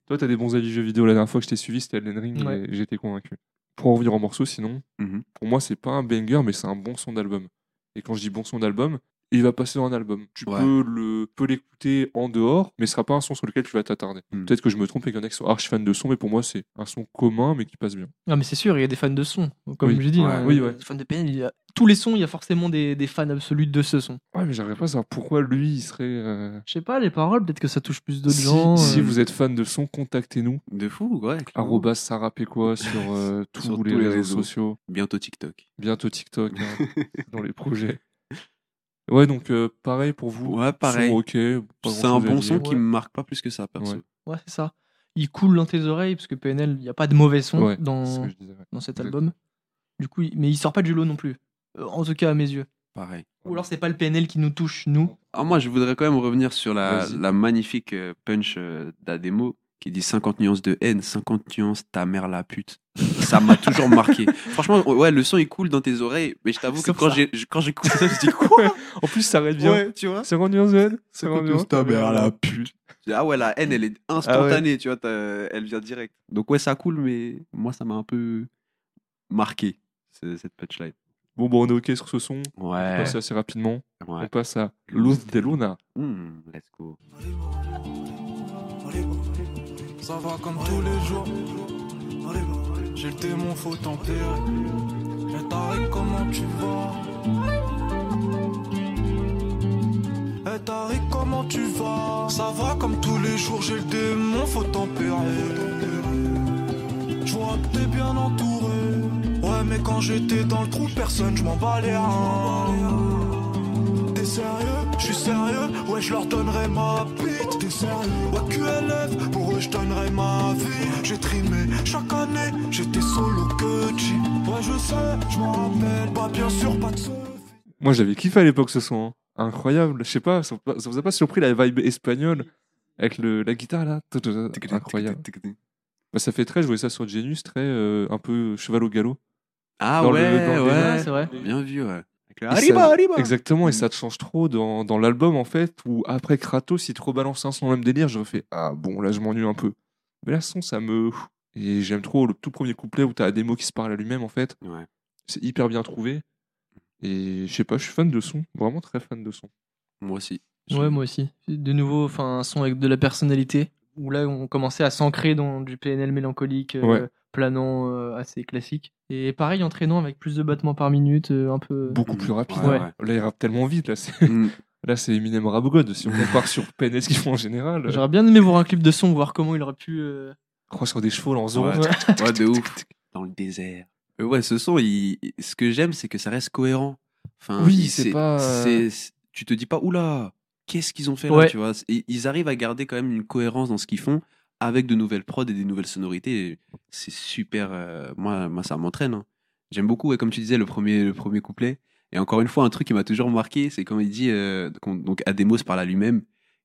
Speaker 1: Toi, t'as des bons avis jeux vidéo. La dernière fois que je t'ai suivi, c'était Elden Ring
Speaker 3: Ouais.
Speaker 1: et j'étais convaincu. Pour en revenir en morceau, sinon,
Speaker 2: Mhm.
Speaker 1: pour moi, c'est pas un banger, mais c'est un bon son d'album. Et quand je dis bon son d'album, il va passer dans un album. Tu
Speaker 2: Ouais.
Speaker 1: peux le peux l'écouter en dehors, mais ce sera pas un son sur lequel tu vas t'attarder.
Speaker 2: Mhm.
Speaker 1: Peut-être que je me trompe et qu'il y en a qui sont archi fans de son, mais pour moi, c'est un son commun, mais qui passe bien.
Speaker 3: Ah, mais c'est sûr, il y a des fans de son. Comme
Speaker 1: Oui.
Speaker 3: j'ai dit,
Speaker 2: Ouais.
Speaker 3: hein,
Speaker 1: Oui, ouais.
Speaker 3: les fans de PNL, il y a... tous les sons, il y a forcément des, des fans absolus de ce son.
Speaker 1: Ouais, mais j'arriverais pas à savoir pourquoi lui, il serait. euh,
Speaker 3: Je sais pas, les paroles, peut-être que ça touche plus d'autres
Speaker 1: Si,
Speaker 3: gens.
Speaker 1: si
Speaker 3: euh.
Speaker 1: vous êtes fan de son, contactez-nous.
Speaker 2: De fou, ouais.
Speaker 1: Arrobas sur euh, tous,
Speaker 2: Sur
Speaker 1: les,
Speaker 2: tous les
Speaker 1: réseaux,
Speaker 2: réseaux.
Speaker 1: sociaux.
Speaker 2: Bientôt TikTok.
Speaker 1: Bientôt TikTok hein, dans les projets. Ouais, donc euh, pareil pour vous.
Speaker 2: Ouais, pareil.
Speaker 1: Son, ok. pas
Speaker 2: C'est un bon son qui me marque pas plus que ça, perso.
Speaker 1: Ouais.
Speaker 3: Ouais, c'est ça. Il coule dans tes oreilles, parce que PNL, il n'y a pas de mauvais son
Speaker 1: Ouais, c'est ce
Speaker 3: dans,
Speaker 1: que je disais, ouais.
Speaker 3: dans cet album. Du coup, il- mais il sort pas du lot non plus. Euh, En tout cas, à mes yeux.
Speaker 2: Pareil.
Speaker 3: Ou alors, c'est pas le PNL qui nous touche, nous.
Speaker 2: Ah, moi, je voudrais quand même revenir sur la, la magnifique euh, punch euh, d'Ademo qui dit 50 nuances de haine, 50 nuances ta mère la pute. Ça m'a toujours marqué. Franchement, ouais, le son est cool dans tes oreilles, mais je t'avoue que quand
Speaker 3: ça.
Speaker 2: j'ai quand j'écoute ça, je dis quoi?
Speaker 1: En plus, ça arrête bien.
Speaker 2: Ouais, tu vois
Speaker 1: C'est rendu en Z. C'est
Speaker 2: 50
Speaker 1: rendu
Speaker 2: nuances ta mère la pute. Ah ouais, la haine, elle est
Speaker 1: Ah
Speaker 2: instantanée, tu vois, elle vient direct. Donc ouais, ça coule, mais moi, ça m'a un peu marqué, ce- cette punchline.
Speaker 1: Bon, bon, on est ok sur ce son. On
Speaker 2: Ouais.
Speaker 1: passe assez rapidement. On passe à Luz de Luna.
Speaker 2: Hmm, let's go.
Speaker 6: Ça va comme tous les jours. J'ai le démon, faut tempérer. Et Tariq, comment tu vas? Et Tariq, comment tu vas? Ça va comme tous les jours, j'ai le démon, faut tempérer. Je vois que t'es bien entouré. Ouais, mais quand j'étais dans le trou, personne, je m'en bats les reins. T'es sérieux? Je suis sérieux? Ouais, je leur donnerai ma bite. T'es sérieux? Ouais, QLF, pour eux, je donnerai ma vie. J'ai trimé chaque année, j'étais solo que G. Ouais, je sais, je m'en rappelle. Bien sûr, pas de Sophie.
Speaker 1: Moi, j'avais kiffé à l'époque ce son. hein. Incroyable. Je sais pas, ça ça vous a pas surpris la vibe espagnole avec le, la guitare là? Incroyable. Bah, ça fait très, je voyais ça sur Genius, très euh, un peu cheval au galop.
Speaker 2: Ah
Speaker 1: Dans le-
Speaker 2: ouais,
Speaker 1: dans le
Speaker 2: ouais.
Speaker 3: Ouais, c'est vrai.
Speaker 2: Bien vu, ouais. Le
Speaker 1: Et
Speaker 2: Arriba,
Speaker 1: ça-
Speaker 2: arriba.
Speaker 1: Exactement, et
Speaker 2: Mm.
Speaker 1: ça te change trop dans, dans l'album en fait, où après Kratos, il te rebalance un son dans le même délire, je refais Ah bon, là je m'ennuie un peu. Mais là, ce son, ça me. Et j'aime trop le tout premier couplet où t'as des mots qui se parlent à lui-même en fait.
Speaker 2: Ouais.
Speaker 1: C'est hyper bien trouvé. Et je sais pas, je suis fan de son, vraiment très fan de son.
Speaker 2: Moi aussi.
Speaker 3: Ouais, moi aussi. De nouveau, enfin, un son avec de la personnalité. Où là, on commençait à s'ancrer dans du PNL mélancolique, euh,
Speaker 1: Ouais.
Speaker 3: Planant, euh, assez classique. Et pareil, entraînant avec plus de battements par minute, euh, un peu.
Speaker 1: Beaucoup
Speaker 2: Mm.
Speaker 1: plus rapide.
Speaker 2: Ouais.
Speaker 1: Là, il rappe tellement vite. Là, c'est,
Speaker 2: Mm.
Speaker 1: là, c'est Eminem Rap God. Si on compare sur PNL ce qu'ils font en général.
Speaker 3: J'aurais bien aimé voir un clip de son, voir comment il aurait pu euh,
Speaker 1: crois sur des chevaux là, en zone.
Speaker 2: Ouais. Ouais, de ouf. Dans le désert. Euh, ouais, ce son, il- ce que j'aime, c'est que ça reste cohérent. Enfin,
Speaker 1: Oui, c'est pas, euh,
Speaker 2: Tu te dis pas, oula, qu'est-ce qu'ils ont fait là, tu vois? Et ils arrivent à garder quand même une cohérence dans ce qu'ils font avec de nouvelles prods et des nouvelles sonorités. Et C'est super. euh, moi, moi, ça m'entraîne. hein. J'aime beaucoup, ouais, comme tu disais, le premier, le premier couplet. Et encore une fois, un truc qui m'a toujours marqué, c'est quand il dit, euh, qu'on- donc Ademos parle à lui-même,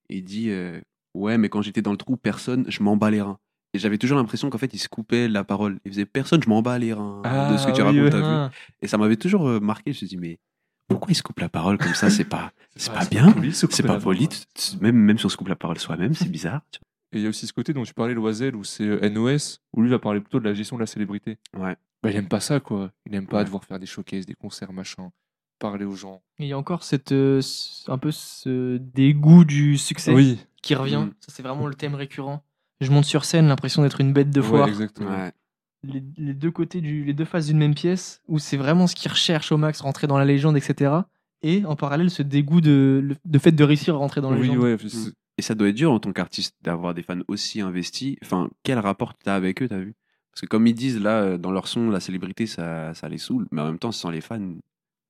Speaker 2: et il dit, euh, ouais, mais quand j'étais dans le trou, personne, je m'en bats les reins. Et j'avais toujours l'impression qu'en fait, il se coupait la parole. Il faisait, personne, je m'en bats les reins de ce que tu
Speaker 1: Ah, oui,
Speaker 2: racontes.
Speaker 3: Ah.
Speaker 2: Et ça m'avait toujours marqué. Je me suis dit, mais pourquoi il se coupe la parole comme ça? C'est pas, c'est pas bien. C'est pas poli. Même, même si on se coupe la parole soi-même, c'est bizarre.
Speaker 1: Et il y a aussi ce côté dont tu parlais, Loisel, où c'est euh, NOS, où lui va parler plutôt de la gestion de la célébrité.
Speaker 2: Ouais.
Speaker 1: Bah, il aime pas ça, quoi. Il aime pas
Speaker 2: Ouais.
Speaker 1: devoir faire des showcases, des concerts, machin, parler aux gens.
Speaker 3: Et Il y a encore cette, euh, un peu ce dégoût du succès
Speaker 1: Oui,
Speaker 3: qui revient.
Speaker 2: Mm.
Speaker 3: Ça, c'est vraiment le thème récurrent. Je monte sur scène, l'impression d'être une bête de
Speaker 1: ouais,
Speaker 3: foire.
Speaker 1: exactement.
Speaker 2: Ouais.
Speaker 3: les, les deux côtés du, les deux faces d'une même pièce, où c'est vraiment ce qu'ils recherchent au max, rentrer dans la légende, etc. Et en parallèle, ce dégoût de, le- de fait de réussir à rentrer dans la
Speaker 1: Oui,
Speaker 3: légende.
Speaker 1: ouais, c'est-
Speaker 2: Et ça doit être dur en tant qu'artiste d'avoir des fans aussi investis. Enfin, quel rapport tu as avec eux, t'as vu? Parce que comme ils disent là, euh, dans leur son, la célébrité, ça, ça les saoule. Mais en même temps, sans les fans,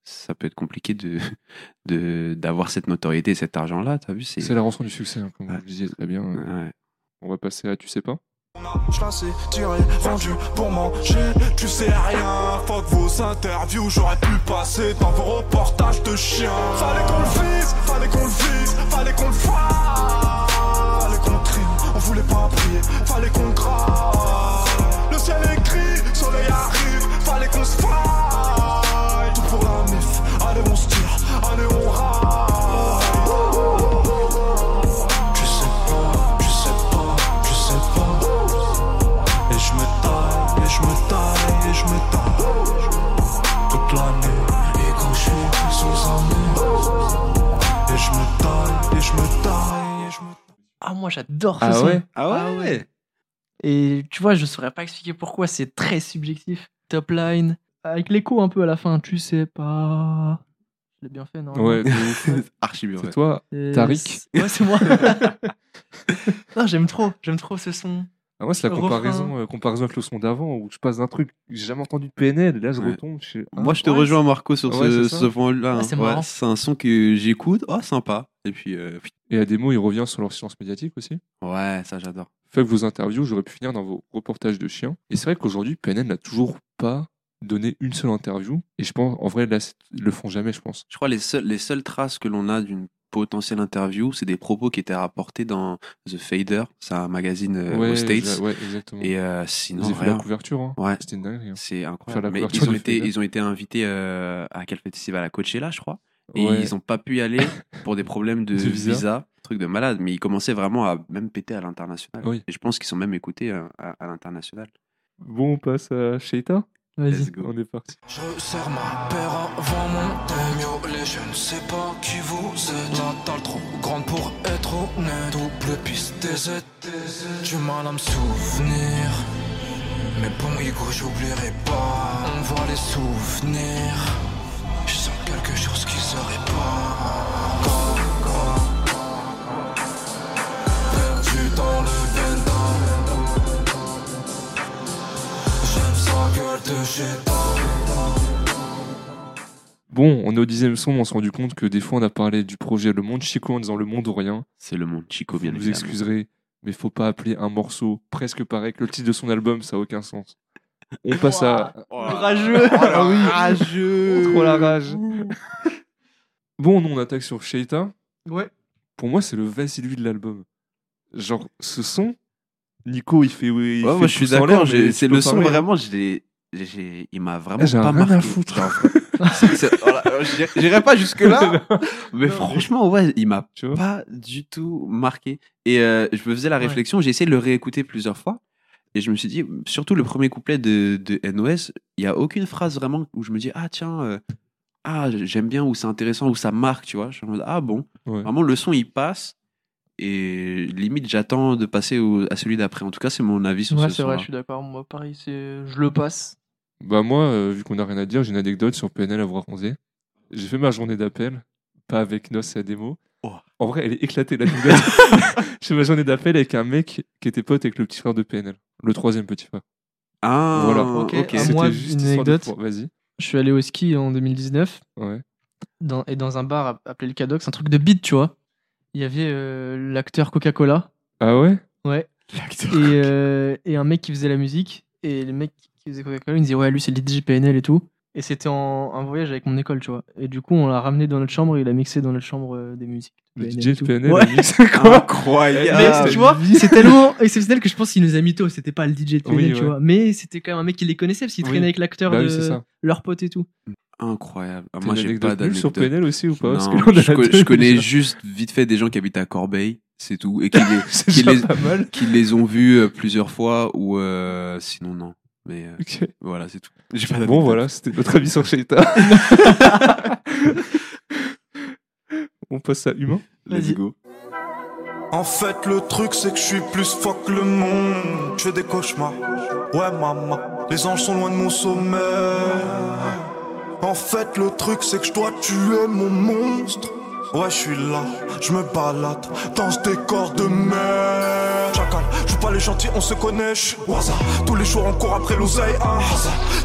Speaker 2: ça peut être compliqué de de- d'avoir cette notoriété, cet argent-là, t'as vu C'est
Speaker 1: c'est la rançon du succès, hein, comme vous disiez très bien.
Speaker 2: Ouais.
Speaker 1: On va passer à Tu sais pas?
Speaker 6: Sais tiré, vendu pour manger, tu sais rien. Fuck vos interviews, j'aurais pu passer dans vos reportages de chiens. Fallait qu'on le vise, fallait qu'on le vise, fallait qu'on le fasse. Fallait qu'on trime, on voulait pas prier, fallait qu'on grave. Le ciel est gris, soleil arrive, fallait qu'on se faille. Tout pour la mif, allez on se tire, allez on râle.
Speaker 3: Ah, moi j'adore ce
Speaker 1: Ah
Speaker 3: son.
Speaker 1: ouais?
Speaker 2: Ah
Speaker 3: ouais? Et tu vois, je saurais pas expliquer pourquoi, c'est très subjectif. Top line, avec l'écho un peu à la fin, tu sais pas. Je l'ai bien fait, non?
Speaker 1: Ouais.
Speaker 2: Archi bien.
Speaker 1: c'est toi. Tariq?
Speaker 3: Ouais, c'est moi. non, j'aime trop, j'aime trop ce son.
Speaker 1: Ah, moi, c'est la comparaison, euh, comparaison avec le son d'avant, où je passe d'un truc, j'ai jamais entendu de PNL, et là je
Speaker 2: Ouais.
Speaker 1: retombe. Je... fais, ah,
Speaker 2: Moi, je te
Speaker 3: Ouais,
Speaker 2: rejoins, Marco, sur
Speaker 1: Ouais,
Speaker 2: ce,
Speaker 1: c'est ça.
Speaker 2: ce point-là.
Speaker 3: Ouais,
Speaker 2: hein.
Speaker 3: c'est
Speaker 2: Ouais, un son que j'écoute. Oh, sympa. Et puis, euh,
Speaker 1: Et à des mots, il revient sur leur silence médiatique aussi.
Speaker 2: ouais, ça, j'adore.
Speaker 1: Fait que vos interviews, j'aurais pu finir dans vos reportages de chiens. Et c'est vrai qu'aujourd'hui, PNL n'a toujours pas donné une seule interview. Et je pense, en vrai, là, ils le font jamais, je pense.
Speaker 2: Je crois les seules, les seules traces que l'on a d'une potentielle interview, c'est des propos qui étaient rapportés dans The Fader, c'est un magazine euh,
Speaker 1: ouais,
Speaker 2: aux States.
Speaker 1: ouais, exactement.
Speaker 2: Et euh,
Speaker 1: Ils
Speaker 2: sinon,
Speaker 1: fait
Speaker 2: rien.
Speaker 1: la couverture. Hein.
Speaker 2: Ouais.
Speaker 1: C'était une dinguerie. hein.
Speaker 2: C'est incroyable. Mais ils ont, été,
Speaker 1: Fader.
Speaker 2: ils ont été invités euh, à quel festival? À Coachella, je crois. Et
Speaker 1: Ouais.
Speaker 2: ils n'ont pas pu y aller pour des problèmes de,
Speaker 1: De visa.
Speaker 2: visa. truc de malade. Mais ils commençaient vraiment à même péter à l'international.
Speaker 1: Oui.
Speaker 2: Et je pense qu'ils sont même écoutés euh, à, à l'international.
Speaker 1: Bon, on passe à Sheita.
Speaker 3: Vas-y.
Speaker 2: Let's go.
Speaker 1: On est parti.
Speaker 6: Je serre ma paire avant mon thème Les je ne sais pas qui vous êtes. La dalle trop grande pour être honnête. Double piste des Du mal à me souvenir. Mais bon Hugo j'oublierai pas. On voit les souvenirs. Je sens quelque chose qui serait pas
Speaker 1: Bon, on est au dixième son, on s'est rendu compte que des fois on a parlé du projet Le Monde Chico en disant Le Monde ou rien.
Speaker 2: C'est le monde Chico, bien
Speaker 1: vous
Speaker 2: évidemment.
Speaker 1: excuserez, mais faut pas appeler un morceau presque pareil que le titre de son album, ça a aucun sens. On passe à.
Speaker 3: Rageux.
Speaker 1: Ah oui,
Speaker 2: Rageux
Speaker 1: trop la rage. Bon, nous on attaque sur Sheita.
Speaker 3: Ouais.
Speaker 1: Pour moi, c'est le Vasilui de l'album. Genre, ce son, Nico il fait. Oui, il
Speaker 2: Ouais,
Speaker 1: fait
Speaker 2: moi je suis d'accord. C'est le son vraiment. je l'ai- j'ai- Il m'a vraiment
Speaker 1: j'ai
Speaker 2: pas
Speaker 1: rien à
Speaker 2: marqué.
Speaker 1: foutre.
Speaker 2: Genre, c'est- c'est- voilà, j'irai- pas jusque là. mais
Speaker 1: Non,
Speaker 2: franchement, ouais, il m'a pas du tout marqué. Et euh, je me faisais la
Speaker 3: Ouais.
Speaker 2: réflexion. J'ai essayé de le réécouter plusieurs fois. Et je me suis dit, surtout le premier couplet de, de NOS, il y a aucune phrase vraiment où je me dis, ah tiens, euh, ah j'aime bien, ou c'est intéressant, ou ça marque, tu vois. Je mode, ah bon.
Speaker 1: Ouais.
Speaker 2: Vraiment, le son, il passe. Et limite, j'attends de passer au- à celui d'après. En tout cas, c'est mon avis sur
Speaker 3: Ouais,
Speaker 2: ce
Speaker 3: c'est vrai, je suis d'accord. Moi, pareil, c'est... je le passe.
Speaker 1: Bah moi, euh, vu qu'on a rien à dire, j'ai une anecdote sur PNL à voir 11. J'ai fait ma journée d'appel, pas avec Nos et Ademo.
Speaker 2: Oh.
Speaker 1: En vrai, elle est éclatée l'anecdote. J'ai ma journée d'appel avec un mec qui était pote avec le petit frère de PNL, le troisième petit frère.
Speaker 2: Ah,
Speaker 1: Voilà.
Speaker 3: Ok,
Speaker 2: ok.
Speaker 3: à
Speaker 1: C'était
Speaker 3: moi,
Speaker 1: juste
Speaker 3: une
Speaker 1: de
Speaker 3: anecdote.
Speaker 1: Vas-y.
Speaker 3: Je suis allé au ski en 2019
Speaker 1: Ouais.
Speaker 3: dans, et dans un bar appelé le Cadox, un truc de beat, tu vois. Il y avait euh, l'acteur Coca-Cola.
Speaker 1: Ah ouais?
Speaker 3: Ouais. Et, euh, et un mec qui faisait la musique. Et le mec qui faisait Coca-Cola, il me disait Ouais, lui, c'est le DJ PNL et tout. Et c'était en un voyage avec mon école, tu vois. Et du coup, on l'a ramené dans notre chambre et il a mixé dans notre chambre euh, des musiques.
Speaker 1: Le DJ de. PNL
Speaker 3: Ouais.
Speaker 1: quoi?
Speaker 2: Incroyable.
Speaker 3: Mais
Speaker 1: Ah,
Speaker 3: tu vois, c'est tellement exceptionnel que je pense qu'il nous a mytho. C'était pas le DJ de PNL,
Speaker 1: Oui,
Speaker 3: tu
Speaker 1: ouais.
Speaker 3: vois. Mais c'était quand même un mec qui les connaissait parce qu'il
Speaker 1: Oui.
Speaker 3: traînait avec l'acteur
Speaker 1: Bah
Speaker 3: de
Speaker 1: oui,
Speaker 3: leur pote et tout.
Speaker 2: Incroyable. Ah, moi, j'ai pas
Speaker 1: nulle sur
Speaker 2: d'anecdote.
Speaker 1: PNL aussi ou pas Parce
Speaker 2: Non,
Speaker 1: que on a
Speaker 2: je, co- je connais
Speaker 1: déjà.
Speaker 2: juste vite fait des gens qui habitent à Corbeil, c'est tout, et qui les, qui les- qui les ont vus euh, plusieurs fois, ou euh, sinon non. Mais euh,
Speaker 1: Ok.
Speaker 2: voilà, c'est tout. J'ai pas
Speaker 1: Bon,
Speaker 2: d'anecdote.
Speaker 1: voilà, c'était notre avis sur Sheita. on passe à humain.
Speaker 2: Let's
Speaker 3: Vas-y.
Speaker 2: go.
Speaker 6: En fait, le truc, c'est que je suis plus fort que le monde. Je fais des cauchemars. Ouais, maman. Les anges sont loin de mon sommeil. En fait, le truc, c'est que je dois tuer mon monstre. Ouais, je suis là. Je me balade dans ce décor de merde. Chacal, je suis pas les gentils, on se connaît. je suis Waza. Tous les jours, on court après l'oseille. Hein.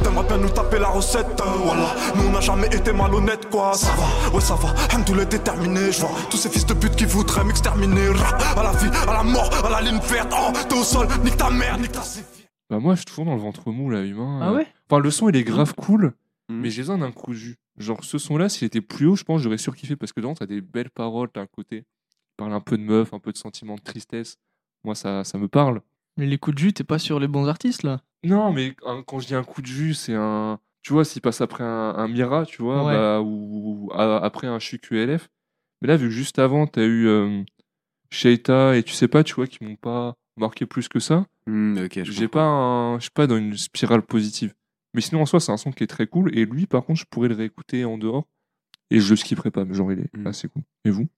Speaker 6: T'aimerais bien nous taper la recette. hein, Voilà. Nous, on n'a jamais été malhonnêtes, quoi. Ça va, ouais, ça va. Hamdoullah déterminé. Je vois tous ces fils de pute qui voudraient m'exterminer. Ra, À la vie, à la mort, à la ligne verte. Oh, t'es au sol, nique ta mère, nique ta.
Speaker 1: Bah, moi, je suis toujours dans le ventre mou, là, humain.
Speaker 3: Ah
Speaker 1: Euh,
Speaker 3: ouais?
Speaker 1: Enfin, le son, il est grave cool, Mais j'ai besoin d'un coup de jus. Genre, ce son-là, s'il était plus haut, je pense que j'aurais surkiffé parce que dedans, t'as des belles paroles, t'as un côté. Tu parles un peu de meuf, un peu de sentiment de tristesse. Moi, ça, ça me parle.
Speaker 3: Mais les coups de jus, t'es pas sur les bons artistes là
Speaker 1: Non, mais un- quand je dis un coup de jus, c'est un. Tu vois, s'il passe après un, un Mira, tu vois,
Speaker 3: Ouais.
Speaker 1: bah, ou, après un ULF. Mais là, vu que juste avant, t'as eu euh, Sheita et tu sais pas, tu vois, qui m'ont pas marqué plus que ça,
Speaker 2: ok, je
Speaker 1: j'ai pas un. Je suis pas dans une spirale positive. Mais sinon, en soi, c'est un son qui est très cool. Et lui, par contre, je pourrais le réécouter en dehors. Et je le skipperai pas, mais genre, il est
Speaker 2: Mm.
Speaker 1: assez cool. Et vous?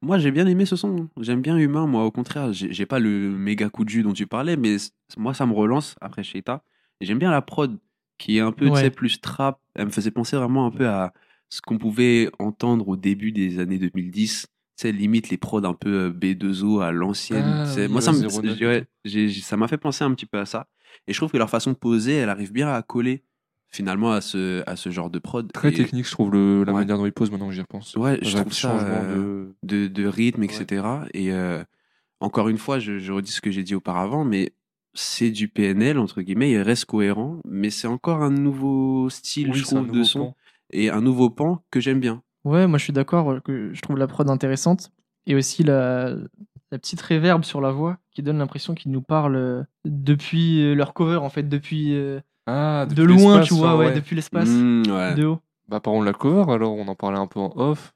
Speaker 2: Moi, j'ai bien aimé ce son. J'aime bien Humain, moi, au contraire. J'ai pas le méga coup de jus dont tu parlais, mais moi, ça me relance après Sheita. J'aime bien la prod, qui est un peu, tu
Speaker 3: Ouais.
Speaker 2: sais, plus trap. Elle me faisait penser vraiment un peu à ce qu'on pouvait entendre au début des années 2010. Tu sais, limite les prods un peu euh, B2O à l'ancienne.
Speaker 1: Ah oui,
Speaker 2: moi, ça
Speaker 1: ouais,
Speaker 2: me-
Speaker 1: 09 et
Speaker 2: ouais,
Speaker 1: tout.
Speaker 2: j'ai- j'ai- ça m'a fait penser un petit peu à ça. Et je trouve que leur façon de poser, elle arrive bien à coller finalement à ce, à ce genre de prod.
Speaker 1: Très
Speaker 2: Et-
Speaker 1: technique, je trouve, le, la
Speaker 2: Ouais.
Speaker 1: manière dont il pose maintenant que j'y repense.
Speaker 2: Ouais, je trouve
Speaker 1: le
Speaker 2: ça,
Speaker 1: changement
Speaker 2: euh,
Speaker 1: de.
Speaker 2: de, de rythme, etc. Et euh, encore une fois, je, je redis ce que j'ai dit auparavant, mais c'est du PNL, entre guillemets, il reste cohérent, mais c'est encore un nouveau style,
Speaker 1: Oui,
Speaker 2: je trouve, de son,
Speaker 1: pan.
Speaker 2: et un nouveau pan que j'aime bien.
Speaker 3: Ouais, moi je suis d'accord euh, je trouve la prod intéressante. Et aussi la, la petite réverb sur la voix qui donne l'impression qu'ils nous parlent euh, depuis euh, leur cover, en fait, depuis euh,
Speaker 1: Ah,
Speaker 3: de
Speaker 1: depuis
Speaker 3: loin,
Speaker 1: l'espace,
Speaker 3: tu vois,
Speaker 1: genre,
Speaker 3: ouais, depuis l'espace,
Speaker 2: Mmh, ouais.
Speaker 3: de haut.
Speaker 1: Bah, parlons de la cover, alors on en parlait un peu en off.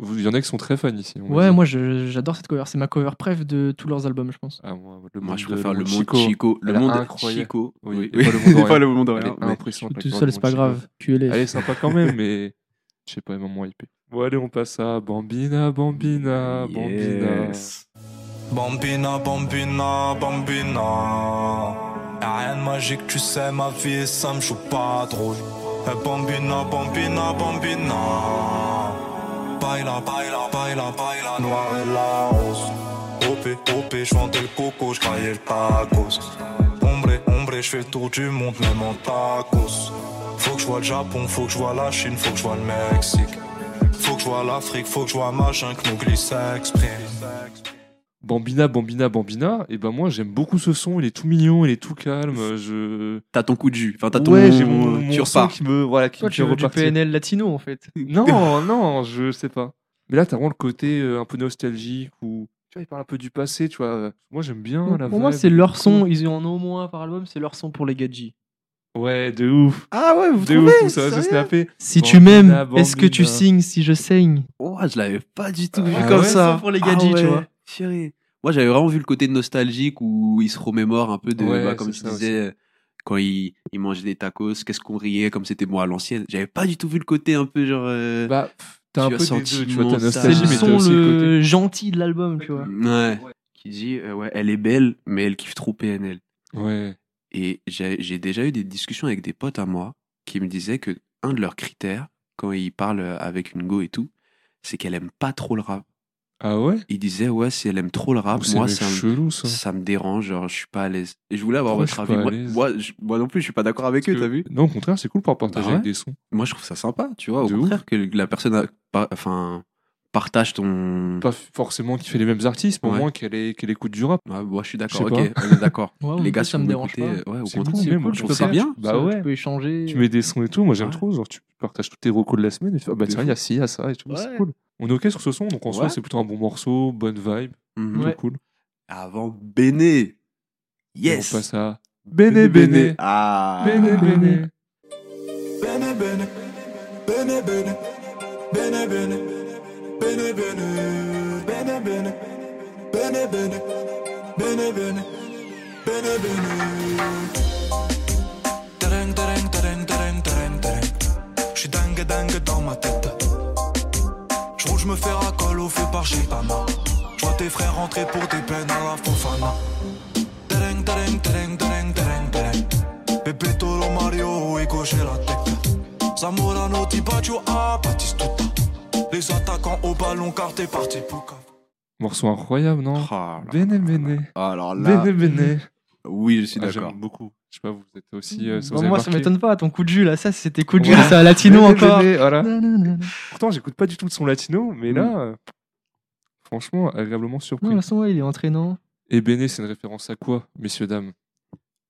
Speaker 1: Vous- Il y en a qui sont très fans ici.
Speaker 3: Ouais, moi j'adore cette cover. C'est ma cover préf de tous leurs albums, je pense.
Speaker 1: Ah, moi, le
Speaker 2: Moi,
Speaker 1: monde
Speaker 2: je
Speaker 1: de-
Speaker 2: préfère le monde
Speaker 1: Chico.
Speaker 2: Chico. Le monde
Speaker 1: incroyable.
Speaker 2: Chico.
Speaker 1: Oui,
Speaker 2: Oui,
Speaker 1: et pas le monde
Speaker 2: le
Speaker 1: la
Speaker 3: Tout seul, c'est pas
Speaker 1: monde
Speaker 3: grave.
Speaker 1: Elle est sympa quand même, mais je sais pas, elle m'a moins hypé. Bon, allez, on passe à Bambina, Bambina, Bambina.
Speaker 2: Yes.
Speaker 6: Bambina, bambina, bambina. Y'a rien de magique, tu sais, ma vie, ça me joue pas drôle. Eh, bambina, bambina, bambina. Baila, baila, baila, baila, noir et la rose. OP, OP, j'vendais le coco, j'caillais le tacos. Ombre, ombre, j'fais le tour du monde, même en tacos. Faut que j'voie le Japon, faut que j'voie la Chine, faut que j'voie le Mexique. J'voie l'Afrique, faut que j'voie machin, que Mowgli s'exprime.
Speaker 1: Bambina, Bambina, Bambina. Et ben moi, j'aime beaucoup ce son. Il est tout mignon, il est tout calme. Je.
Speaker 2: T'as ton coup de jus. Enfin, t'as ton.
Speaker 1: Ouais, j'ai mon, mon
Speaker 2: tu
Speaker 1: son
Speaker 2: repars.
Speaker 1: qui me, voilà, qui
Speaker 3: Toi,
Speaker 1: me
Speaker 3: tu veux du. PNL latino, en fait.
Speaker 1: Non, non, je sais pas. Mais là, t'as vraiment le côté euh, un peu nostalgique où tu vois, il parle un peu du passé, tu vois. Moi, j'aime bien la
Speaker 3: Pour moi, c'est leur son. Ils en ont au moins par album, c'est leur son pour les gadgets.
Speaker 1: Ouais, de ouf.
Speaker 2: Ah ouais, vous
Speaker 1: De
Speaker 2: trouvez
Speaker 1: ouf, ça va se snapper.
Speaker 3: Si tu m'aimes, est-ce que tu
Speaker 1: Bambina.
Speaker 3: signes si je saigne
Speaker 2: Oh, je l'avais pas du tout vu
Speaker 1: Ah
Speaker 2: comme
Speaker 1: ouais,
Speaker 2: ça.
Speaker 3: ça pour les gadgets, tu vois.
Speaker 2: Chérie. Moi, j'avais vraiment vu le côté nostalgique où il se remémore un peu de,
Speaker 1: Ouais,
Speaker 2: bah, comme tu disais, quand il, il mangeait des tacos, qu'est-ce qu'on riait comme c'était moi à l'ancienne. J'avais pas du tout vu le côté un peu genre. euh,
Speaker 1: Bah, pff, t'as un peu deux, tu vois.
Speaker 2: Ça.
Speaker 1: nostalgie,
Speaker 3: le
Speaker 1: mais t'as aussi le côté.
Speaker 3: gentil de l'album, tu vois.
Speaker 2: ouais. Qui dit, euh, ouais, elle est belle, mais elle kiffe trop PNL.
Speaker 1: Ouais.
Speaker 2: Et j'ai déjà eu des discussions avec des potes à moi qui me disaient que un de leurs critères, quand ils parlent avec une go et tout, c'est qu'elle aime pas trop le rap.
Speaker 1: Ah ouais?
Speaker 2: Il disait, ouais, si elle aime trop le rap, moi, ça me,
Speaker 1: chelou ça.
Speaker 2: ça me dérange, genre, je suis pas à l'aise. Et je voulais avoir
Speaker 1: Pourquoi
Speaker 2: votre avis. Moi,
Speaker 1: l'aise?
Speaker 2: moi, je- moi non plus, je suis pas d'accord avec eux, t'as vu?
Speaker 1: Non, au contraire, c'est cool pour partager
Speaker 2: Bah ouais.
Speaker 1: avec des sons.
Speaker 2: Moi, je trouve ça sympa, tu vois. Au
Speaker 1: De
Speaker 2: contraire, que la personne, a pas- enfin, partage ton.
Speaker 1: Pas forcément qu'il fait les mêmes artistes, mais au
Speaker 2: Ouais.
Speaker 1: moins qu'elle est- qu'elle écoute du rap.
Speaker 2: Ouais, moi, je suis d'accord,
Speaker 1: Je
Speaker 2: ok,
Speaker 1: sais
Speaker 2: on est d'accord.
Speaker 3: Ouais,
Speaker 2: Les gars,
Speaker 3: ça
Speaker 2: si
Speaker 3: me dérange pas.
Speaker 2: ouais, au
Speaker 1: C'est
Speaker 2: contraire.
Speaker 1: cool,
Speaker 3: cool, tu peux
Speaker 2: trouve ça
Speaker 3: faire-
Speaker 2: bien.
Speaker 1: Bah
Speaker 3: tu-
Speaker 1: ouais.
Speaker 3: Tu peux échanger.
Speaker 1: Tu mets des sons et tout, moi j'aime
Speaker 2: Ouais.
Speaker 1: trop. Genre, tu partages tous tes recos de la semaine et tu fais, ah bah tiens, il y a ci, il y a ça et tout. C'est cool. On est ok sur ce son, donc en soi, c'est plutôt un bon morceau, bonne vibe,
Speaker 2: Mhm.
Speaker 1: plutôt
Speaker 3: Ouais.
Speaker 1: cool.
Speaker 2: Avant Béné.
Speaker 1: Et
Speaker 2: Yes.
Speaker 1: on passe à Béné Béné.
Speaker 2: Ah.
Speaker 1: Béné Béné.
Speaker 6: Bene bene, bene bene, bene bene, bene bene, bene bene, bene bene, bene bene, bene bene. Tereng, tereng, tereng, tereng, tereng, tereng. J'suis dingue, dingue dans ma tête. J'roule, j'me fais racole au feu par Gitana. J'vois tes frères rentrer pour des peines à la Fofana. Tereng, tereng, tereng, tereng, tereng, tereng. Pepe Toro Mario et gauche la tête. Zamorano, Tibaggio, ah, Batistuta. Les attaquants au ballon car t'es parti.
Speaker 1: Morceau incroyable, non
Speaker 2: Ah, là.
Speaker 1: Béné Béné.
Speaker 2: Alors là,
Speaker 1: Béné Béné.
Speaker 2: oui, je suis
Speaker 1: Ah,
Speaker 2: d'accord.
Speaker 1: J'aime beaucoup. Je sais pas, vous êtes aussi. euh, ça
Speaker 3: Bon,
Speaker 1: vous a
Speaker 3: moi, ça m'étonne pas, ton coup de jus là, ça c'était coup de jus, ça latino encore.
Speaker 1: Voilà. Pourtant, j'écoute pas du tout de son latino, mais là, euh, franchement, agréablement surpris.
Speaker 3: Non, de toute façon, ouais, il est entraînant.
Speaker 1: Et Béné, c'est une référence à quoi, messieurs, dames?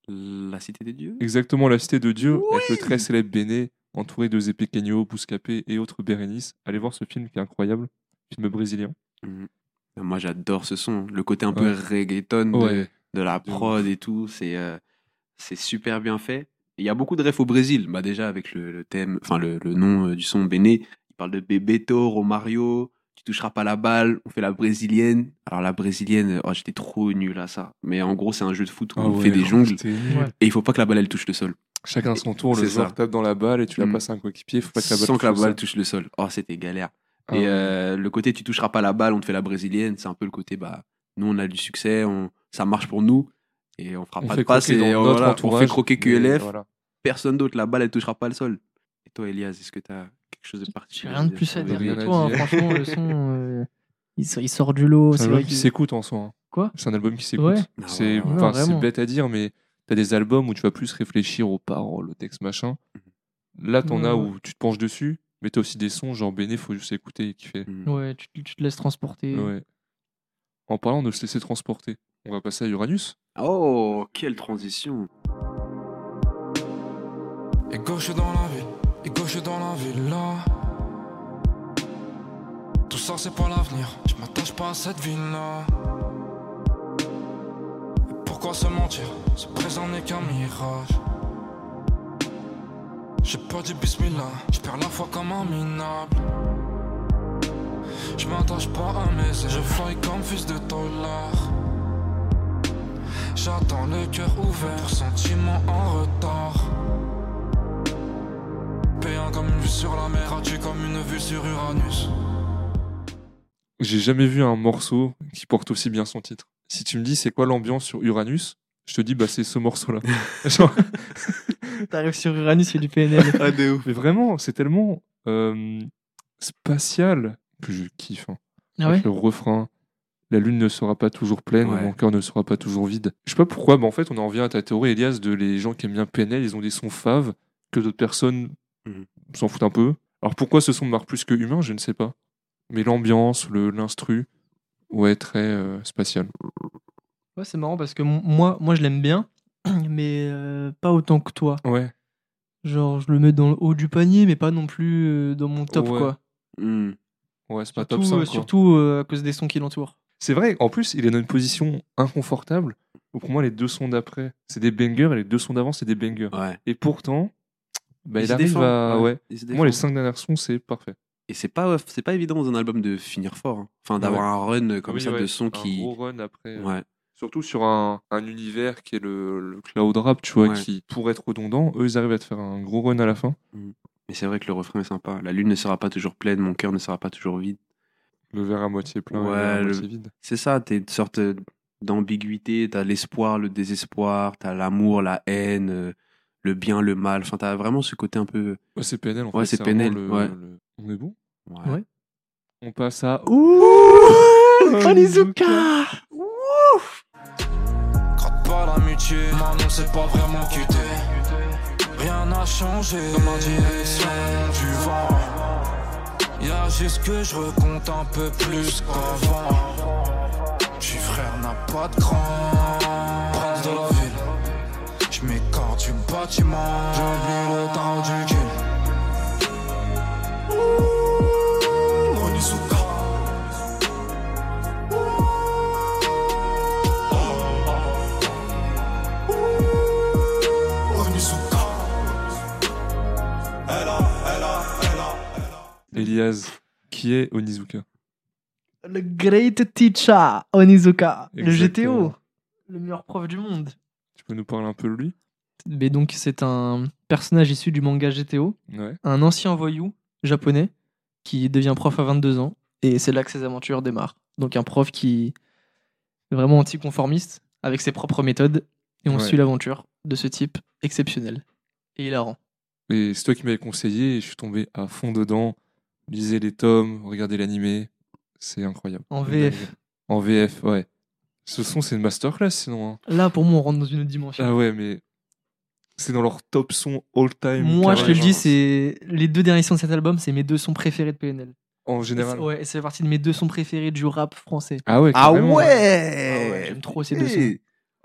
Speaker 2: La cité des dieux?
Speaker 1: Exactement, la cité de Dieu, avec le très célèbre Béné, entouré de Zepequeño, Bouscapé et autres Bérénice. Allez voir ce film qui est incroyable, film brésilien.
Speaker 2: Moi, j'adore ce son. Le côté un peu reggaeton de,
Speaker 1: Ouais.
Speaker 2: de la prod et tout, c'est euh, c'est super bien fait. Il y a beaucoup de refs au Brésil. Bah déjà avec le, le thème, enfin le, le nom euh, du son Béné, il parle de Bebeto, Romario. Tu toucheras pas la balle. On fait la brésilienne. Alors la brésilienne, oh, j'étais trop nul à ça. Mais en gros, c'est un jeu de foot où
Speaker 1: Ah
Speaker 2: on
Speaker 1: ouais,
Speaker 2: fait des jongles.
Speaker 3: Ouais.
Speaker 2: et il faut pas que la balle elle touche le sol.
Speaker 1: Chacun son tour, le joueur
Speaker 2: ça.
Speaker 1: tape dans la balle et tu la
Speaker 2: Mm.
Speaker 1: passes à un coéquipier, faut pas que la balle
Speaker 2: Sans que la balle touche le sol. Oh, c'était galère.
Speaker 1: Ah
Speaker 2: et euh, le côté tu toucheras pas la balle, on te fait la brésilienne, c'est un peu le côté bah nous on a du succès, on, ça marche pour nous et on fera
Speaker 1: on
Speaker 2: pas de passe et on, voilà, on fait croquer QLF,
Speaker 1: voilà.
Speaker 2: personne d'autre la balle elle touchera pas le sol. Et toi Elias, est-ce que tu as quelque chose de
Speaker 3: J'ai
Speaker 2: particulier
Speaker 3: rien de plus à dire que toi, hein, franchement, le son, euh, il, sort, il sort du lot.
Speaker 1: C'est
Speaker 3: vrai qu'il-
Speaker 1: s'écoute en soi. hein.
Speaker 3: Quoi?
Speaker 1: C'est un album qui s'écoute.
Speaker 3: Ouais.
Speaker 2: Non,
Speaker 1: C'est bête à dire, mais t'as des albums où tu vas plus réfléchir aux paroles, au texte, machin. Là, t'en
Speaker 3: Ouais,
Speaker 1: as où tu te penches dessus, mais t'as aussi des sons, genre Béné, faut juste écouter et kiffer.
Speaker 2: Mm.
Speaker 3: Ouais, tu, tu te laisses transporter.
Speaker 1: Ouais. En parlant de se laisser transporter, on va passer à Uranus.
Speaker 2: Oh, quelle transition.
Speaker 6: Et gauche dans la ville, et gauche dans la ville là. Tout ça c'est pas l'avenir, je m'attache pas à cette ville là. Pourquoi se mentir Ce présent n'est qu'un mirage. J'ai pas dit bismillah, je perds la foi comme un minable. Je m'attache pas à mes ailes, je fly comme fils de tolard. J'attends le cœur ouvert, sentiment en retard. Payant comme une vue sur la mer, as-tu comme une vue sur Uranus?
Speaker 1: J'ai jamais vu un morceau qui porte aussi bien son titre. Si tu me dis c'est quoi l'ambiance sur Uranus, je te dis bah c'est ce morceau-là. Genre,
Speaker 3: T'arrives sur Uranus, il y a du PNL.
Speaker 2: Ah de ouf.
Speaker 1: mais vraiment, c'est tellement euh, spatial que je kiffe. hein.
Speaker 3: Ah ouais?
Speaker 1: le refrain, la lune ne sera pas toujours pleine,
Speaker 2: Ouais.
Speaker 1: mon cœur ne sera pas toujours vide. Je sais pas pourquoi, mais en fait, on en revient à ta théorie, Elias, de les gens qui aiment bien PNL, ils ont des sons faves que d'autres personnes
Speaker 2: Mhm.
Speaker 1: s'en foutent un peu. Alors pourquoi ce son marque plus que humain, je ne sais pas. Mais l'ambiance, le l'instru, ouais, très euh, spatial.
Speaker 3: Ouais, c'est marrant parce que moi, moi je l'aime bien, mais euh, pas autant que toi.
Speaker 1: Ouais.
Speaker 3: Genre, je le mets dans le haut du panier, mais pas non plus euh, dans mon top,
Speaker 1: Ouais.
Speaker 3: quoi.
Speaker 2: Mm.
Speaker 1: Ouais, c'est pas
Speaker 3: Surtout,
Speaker 1: top 5.
Speaker 3: euh,
Speaker 1: quoi.
Speaker 3: surtout euh, à cause des sons qui l'entourent.
Speaker 1: C'est vrai, en plus, il est dans une position inconfortable. où Pour moi, les deux sons d'après, c'est des bangers et les deux sons d'avant, c'est des bangers.
Speaker 2: Ouais.
Speaker 1: Et pourtant, bah, il,
Speaker 2: se
Speaker 1: arrive
Speaker 2: défend,
Speaker 1: à. Ouais.
Speaker 2: il se
Speaker 1: Moi, les cinq dernières sons, c'est parfait.
Speaker 2: Et c'est pas, c'est pas évident dans un album de finir fort. hein. Enfin, d'avoir un run comme
Speaker 1: Oui,
Speaker 2: ça
Speaker 1: ouais,
Speaker 2: de sons
Speaker 1: un
Speaker 2: qui.
Speaker 1: gros run après. euh,
Speaker 2: Ouais.
Speaker 1: Surtout sur un, un univers qui est le, le cloud rap, tu vois,
Speaker 2: Ouais.
Speaker 1: qui pourrait être redondant. Eux, ils arrivent à te faire un gros run à la fin.
Speaker 2: Mais c'est vrai que le refrain est sympa. La lune ne sera pas toujours pleine, mon cœur ne sera pas toujours vide.
Speaker 1: Le verre à moitié plein et le
Speaker 2: Ouais,
Speaker 1: verre à
Speaker 2: le-
Speaker 1: moitié vide.
Speaker 2: C'est ça, t'es une sorte d'ambiguïté. T'as l'espoir, le désespoir, t'as l'amour, la haine, euh, le bien, le mal. Enfin, t'as vraiment ce côté un peu.
Speaker 1: Ouais, c'est PNL, en
Speaker 2: Ouais,
Speaker 1: fait.
Speaker 2: c'est PNL,
Speaker 1: le-
Speaker 2: ouais.
Speaker 1: le- On est bon?
Speaker 3: Ouais.
Speaker 1: On passe à.
Speaker 3: Onizuka
Speaker 6: Gratte pas l'amitié, maintenant c'est pas vraiment quitté. Rien n'a changé dans ma direction du vent. Y'a juste que je recompte un peu plus qu'avant. J'suis frère n'a pas de grand. Prince de la ville. J'm'écarte du bâtiment. J'oublie le temps du kill.
Speaker 1: Elias, qui est Onizuka
Speaker 3: Le great teacher Onizuka. Le. GTO. Le meilleur prof du monde.
Speaker 1: Tu peux nous parler un peu de lui?
Speaker 3: Mais donc, c'est un personnage issu du manga GTO.
Speaker 1: Ouais.
Speaker 3: Un ancien voyou japonais qui devient prof à 22 ans. Et c'est là que ses aventures démarrent. Donc, un prof qui est vraiment anticonformiste avec ses propres méthodes. Et on
Speaker 1: Ouais.
Speaker 3: suit l'aventure de ce type exceptionnel et hilarant.
Speaker 1: Et c'est toi qui m'avais conseillé et je suis tombé à fond dedans. Lisez les tomes, regardez l'animé. C'est incroyable.
Speaker 3: En VF.
Speaker 1: En VF, ouais. Ce son, c'est une masterclass sinon. hein.
Speaker 3: Là, pour moi, on rentre dans une autre dimension.
Speaker 1: Ah ouais, mais c'est dans leur top son all time.
Speaker 3: Moi, je te le
Speaker 1: carrément.
Speaker 3: dis, c'est les deux derniers sons de cet album, c'est mes deux sons préférés de PNL.
Speaker 1: En
Speaker 3: Et
Speaker 1: général.
Speaker 3: Ouais, et c'est partie de mes deux sons préférés du rap français.
Speaker 1: Ah ouais,
Speaker 2: Ah
Speaker 1: carrément.
Speaker 2: ouais,
Speaker 3: Ah ouais, j'aime trop ces deux sons.
Speaker 2: Eh,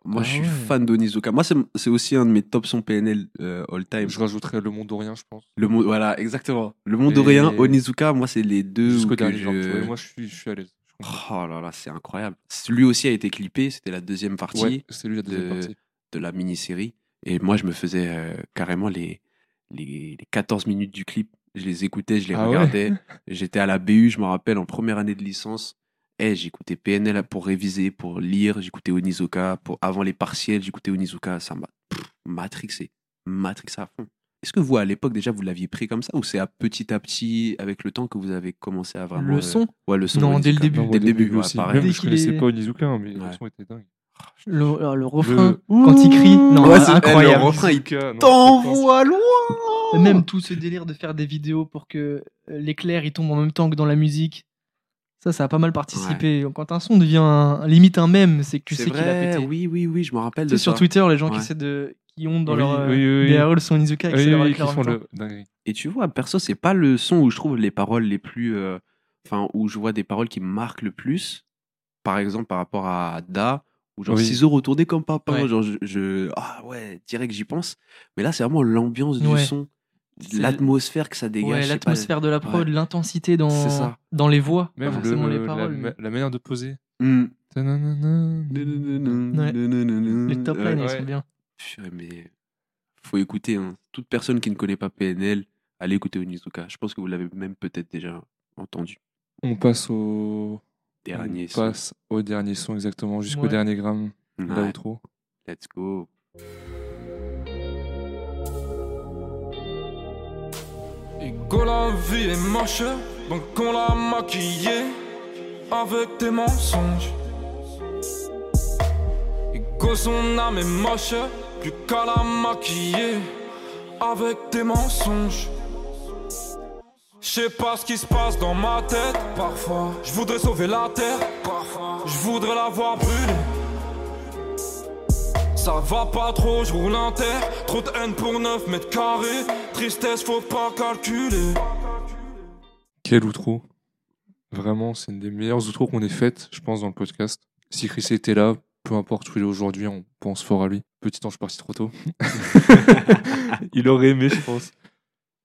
Speaker 2: Moi,
Speaker 1: Ah
Speaker 2: je suis
Speaker 1: ouais.
Speaker 2: fan d'Onizuka. Moi, c'est c'est aussi un de mes top sons PNL euh, all time.
Speaker 1: Je rajouterais le monde dorien, je pense.
Speaker 2: Le monde, voilà, exactement. Le monde
Speaker 1: Et-
Speaker 2: orient, Onizuka, moi, c'est les deux
Speaker 1: Jusqu'au dernier
Speaker 2: je...
Speaker 1: Moi, je suis, je suis à l'aise.
Speaker 2: Oh là là, c'est incroyable. Lui aussi a été clippé, c'était la deuxième partie
Speaker 1: Ouais, c'est lui la deuxième
Speaker 2: de-
Speaker 1: partie.
Speaker 2: de la mini-série. Et moi, je me faisais euh, carrément les, les, les 14 minutes du clip. Je les écoutais, je les
Speaker 1: Ah ouais?
Speaker 2: regardais. J'étais à la BU, je me rappelle, en première année de licence. Et j'écoutais PNL pour réviser, pour lire. J'écoutais Onizuka. Pour, avant les partiels, j'écoutais Onizuka. Ça m'a matrixé. Matrixé à fond. Est-ce que vous, à l'époque, déjà, vous l'aviez pris comme ça Ou c'est à petit à petit, avec le temps, que vous avez commencé à vraiment.
Speaker 3: Le
Speaker 2: euh,
Speaker 3: son,
Speaker 2: Ouais, le son.
Speaker 3: Non, dès le début.
Speaker 1: Non,
Speaker 2: Dès le début, ouais,
Speaker 1: aussi.
Speaker 2: pareil.
Speaker 1: Même
Speaker 3: Dès
Speaker 1: je connaissais
Speaker 3: est-
Speaker 1: pas Onizuka, hein, mais le
Speaker 2: Ouais.
Speaker 1: son était dingue.
Speaker 3: le, alors, le refrain,
Speaker 1: Le-
Speaker 3: quand il crie, non,
Speaker 2: Ouais, c'est- eh,
Speaker 3: incroyable.
Speaker 2: le refrain, il T'envoies loin
Speaker 3: Même tout ce délire de faire des vidéos pour que euh, l'éclair il tombe en même temps que dans la musique. Ça, ça a pas mal participé. Quand un son devient un- limite un mème, c'est que tu
Speaker 2: C'est
Speaker 3: sais qu'il a pété.
Speaker 2: oui, oui, oui, je me rappelle de
Speaker 3: sur
Speaker 2: ça.
Speaker 3: Twitter, les gens qui essaient de. qui ont dans
Speaker 1: Oui,
Speaker 3: leur.
Speaker 1: oui, oui,
Speaker 3: le son
Speaker 1: oui,
Speaker 3: l'éclair
Speaker 1: qui font le.
Speaker 2: Et tu vois, perso, c'est pas le son où je trouve les paroles les plus. euh, Enfin, où je vois des paroles qui me marquent le plus. Par exemple, par rapport à Da, où genre
Speaker 1: Oui.
Speaker 2: ciseaux retournés comme papa.
Speaker 3: Ouais.
Speaker 2: Genre, je, je- Ah ouais, direct, j'y pense. Mais là, c'est vraiment l'ambiance du son, l'atmosphère que ça dégage.
Speaker 3: Ouais, l'atmosphère de la prod,
Speaker 2: Ouais.
Speaker 3: l'intensité dans, dans les voix, pas
Speaker 1: Même
Speaker 3: forcément
Speaker 1: le-
Speaker 3: les
Speaker 1: la,
Speaker 3: paroles. mais
Speaker 1: la manière de poser.
Speaker 2: Hmm.
Speaker 3: Les
Speaker 2: Les
Speaker 3: top lines, ils
Speaker 1: ouais.
Speaker 3: sont bien.
Speaker 2: Mais faut écouter. Hein. Toute personne qui ne connaît pas PNL, allez écouter Onizuka. Je pense que vous l'avez même peut-être déjà entendu.
Speaker 1: On passe au.
Speaker 2: Dernier
Speaker 1: on
Speaker 2: son.
Speaker 1: passe au dernier son, exactement, jusqu'au
Speaker 3: Ouais.
Speaker 1: dernier gramme. Là ou trop.
Speaker 2: Let's go.
Speaker 6: Ego la vie est moche, donc on l'a maquillée avec des mensonges. Ego son âme est moche, plus qu'à la maquiller avec des mensonges. Je sais pas ce qui se passe dans ma tête, parfois. Je voudrais sauver la terre, parfois. Je voudrais la voir brûler. Ça va pas trop, je roule en terre. Trop de haine pour 9 mètres carrés. Tristesse, faut pas calculer.
Speaker 1: Quel outro? Vraiment, c'est une des meilleures outros qu'on ait faites, je pense, dans le podcast. Si Chris était là, peu importe où il est aujourd'hui, on pense fort à lui. Petit ange parti trop tôt. il aurait aimé, je pense.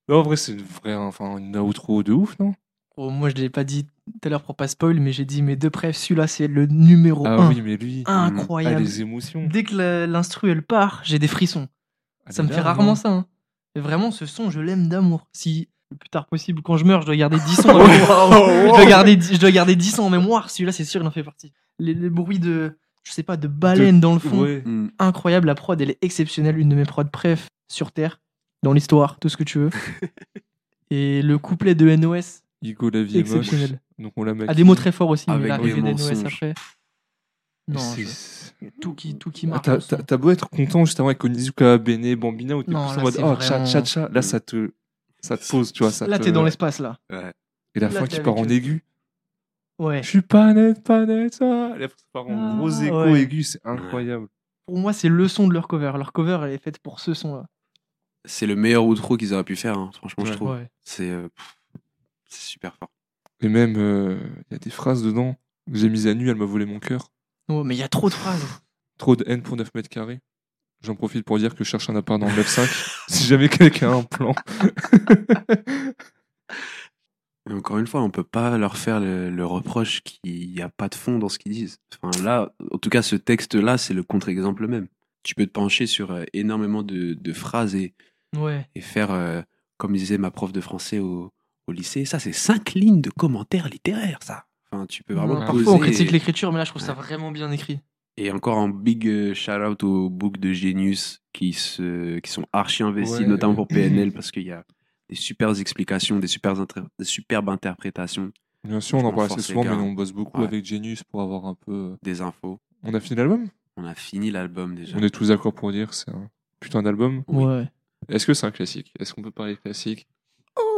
Speaker 1: Non, en vrai, c'est une vraie, enfin, une outro de ouf, non?
Speaker 3: Oh, moi, je l'ai pas dit tout à l'heure pour pas spoil, mais j'ai dit mes deux préfs, celui-là, c'est le numéro
Speaker 1: Ah
Speaker 3: 1.
Speaker 1: oui, mais lui, ah,
Speaker 3: Incroyable.
Speaker 1: les émotions.
Speaker 3: Dès que l'instru elle part, j'ai des frissons.
Speaker 1: Ah,
Speaker 3: Ça me fait rarement ça. hein. Et vraiment, ce son, je l'aime d'amour. Si le plus tard possible, quand je meurs, je dois garder 10 sons. en mémoire. je, dois garder, je dois garder 10 sons en mémoire. Celui-là, c'est sûr, il en fait partie. Les, les bruits de, je sais pas, de baleines dans le fond.
Speaker 1: Ouais.
Speaker 2: Hmm.
Speaker 3: Incroyable. La prod, elle est exceptionnelle. Une de mes prods préf sur Terre, dans l'histoire, tout ce que tu veux. Et le couplet de NOS,
Speaker 1: Igo, la vie est moche. Donc on l'a
Speaker 3: A des mots très forts aussi, mais
Speaker 2: Avec
Speaker 3: l'arrivée
Speaker 2: des
Speaker 3: après. Non,
Speaker 1: C'est-
Speaker 3: je- tout qui, tout qui
Speaker 1: Ah,
Speaker 3: marque.
Speaker 1: T'as beau être content justement avec Onizuka, Bene, Bambina, où t'es plus en mode oh tcha
Speaker 3: vraiment-
Speaker 1: tcha tcha. Là, ça te, ça te pose, tu vois. Ça
Speaker 3: Là,
Speaker 1: te-
Speaker 3: t'es dans l'espace, là.
Speaker 2: Ouais.
Speaker 1: Et la
Speaker 3: Là,
Speaker 1: fin qui part en aigu.
Speaker 3: Ouais.
Speaker 1: Je suis pas net, pas net, ça. Et après, ça part en
Speaker 3: Ah,
Speaker 1: gros écho
Speaker 3: ouais.
Speaker 1: aigus, c'est incroyable.
Speaker 3: Pour moi, c'est le son de leur cover. Leur cover, elle est faite pour ce son-là.
Speaker 2: C'est le meilleur outro qu'ils auraient pu faire, hein, franchement, je trouve.
Speaker 3: Ouais.
Speaker 2: C'est euh, c'est super fort.
Speaker 1: Et même, euh, il y a des phrases dedans. J'ai mis à nu, elle m'a volé mon cœur.
Speaker 3: Ouais, mais il y a trop de phrases.
Speaker 1: Trop de haine pour 9 mètres carrés. J'en profite pour dire que je cherche un appart dans le 9-5. si jamais quelqu'un a un plan.
Speaker 2: Et encore une fois, on peut pas leur faire le, le reproche qu'il n'y a pas de fond dans ce qu'ils disent. Enfin, là, en tout cas, ce texte-là, c'est le contre-exemple même. Tu peux te pencher sur euh, énormément de, de phrases et,
Speaker 3: Ouais.
Speaker 2: et faire, euh, comme disait ma prof de français au, au lycée, ça, c'est cinq lignes de commentaires littéraires, ça. Enfin, tu peux vraiment
Speaker 3: Ouais,
Speaker 2: poser
Speaker 3: Parfois, on critique
Speaker 2: et-
Speaker 3: l'écriture, mais là, je trouve ça vraiment bien écrit.
Speaker 2: Et encore un big euh, shout-out aux books de Genius qui, se, qui sont archi investis,
Speaker 1: Ouais.
Speaker 2: notamment pour PNL, parce qu'il y a des super explications, des, super inter- des superbes interprétations,
Speaker 1: Bien sûr, on en parle assez souvent, mais on bosse beaucoup
Speaker 2: Ouais.
Speaker 1: avec Genius pour avoir un peu. euh,
Speaker 2: des infos.
Speaker 1: On a fini l'album?
Speaker 2: On a fini l'album déjà.
Speaker 1: On est tous d'accord pour dire que c'est un putain d'album?
Speaker 2: Oui.
Speaker 3: Ouais.
Speaker 1: Est-ce que c'est un classique? Est-ce qu'on peut parler classique?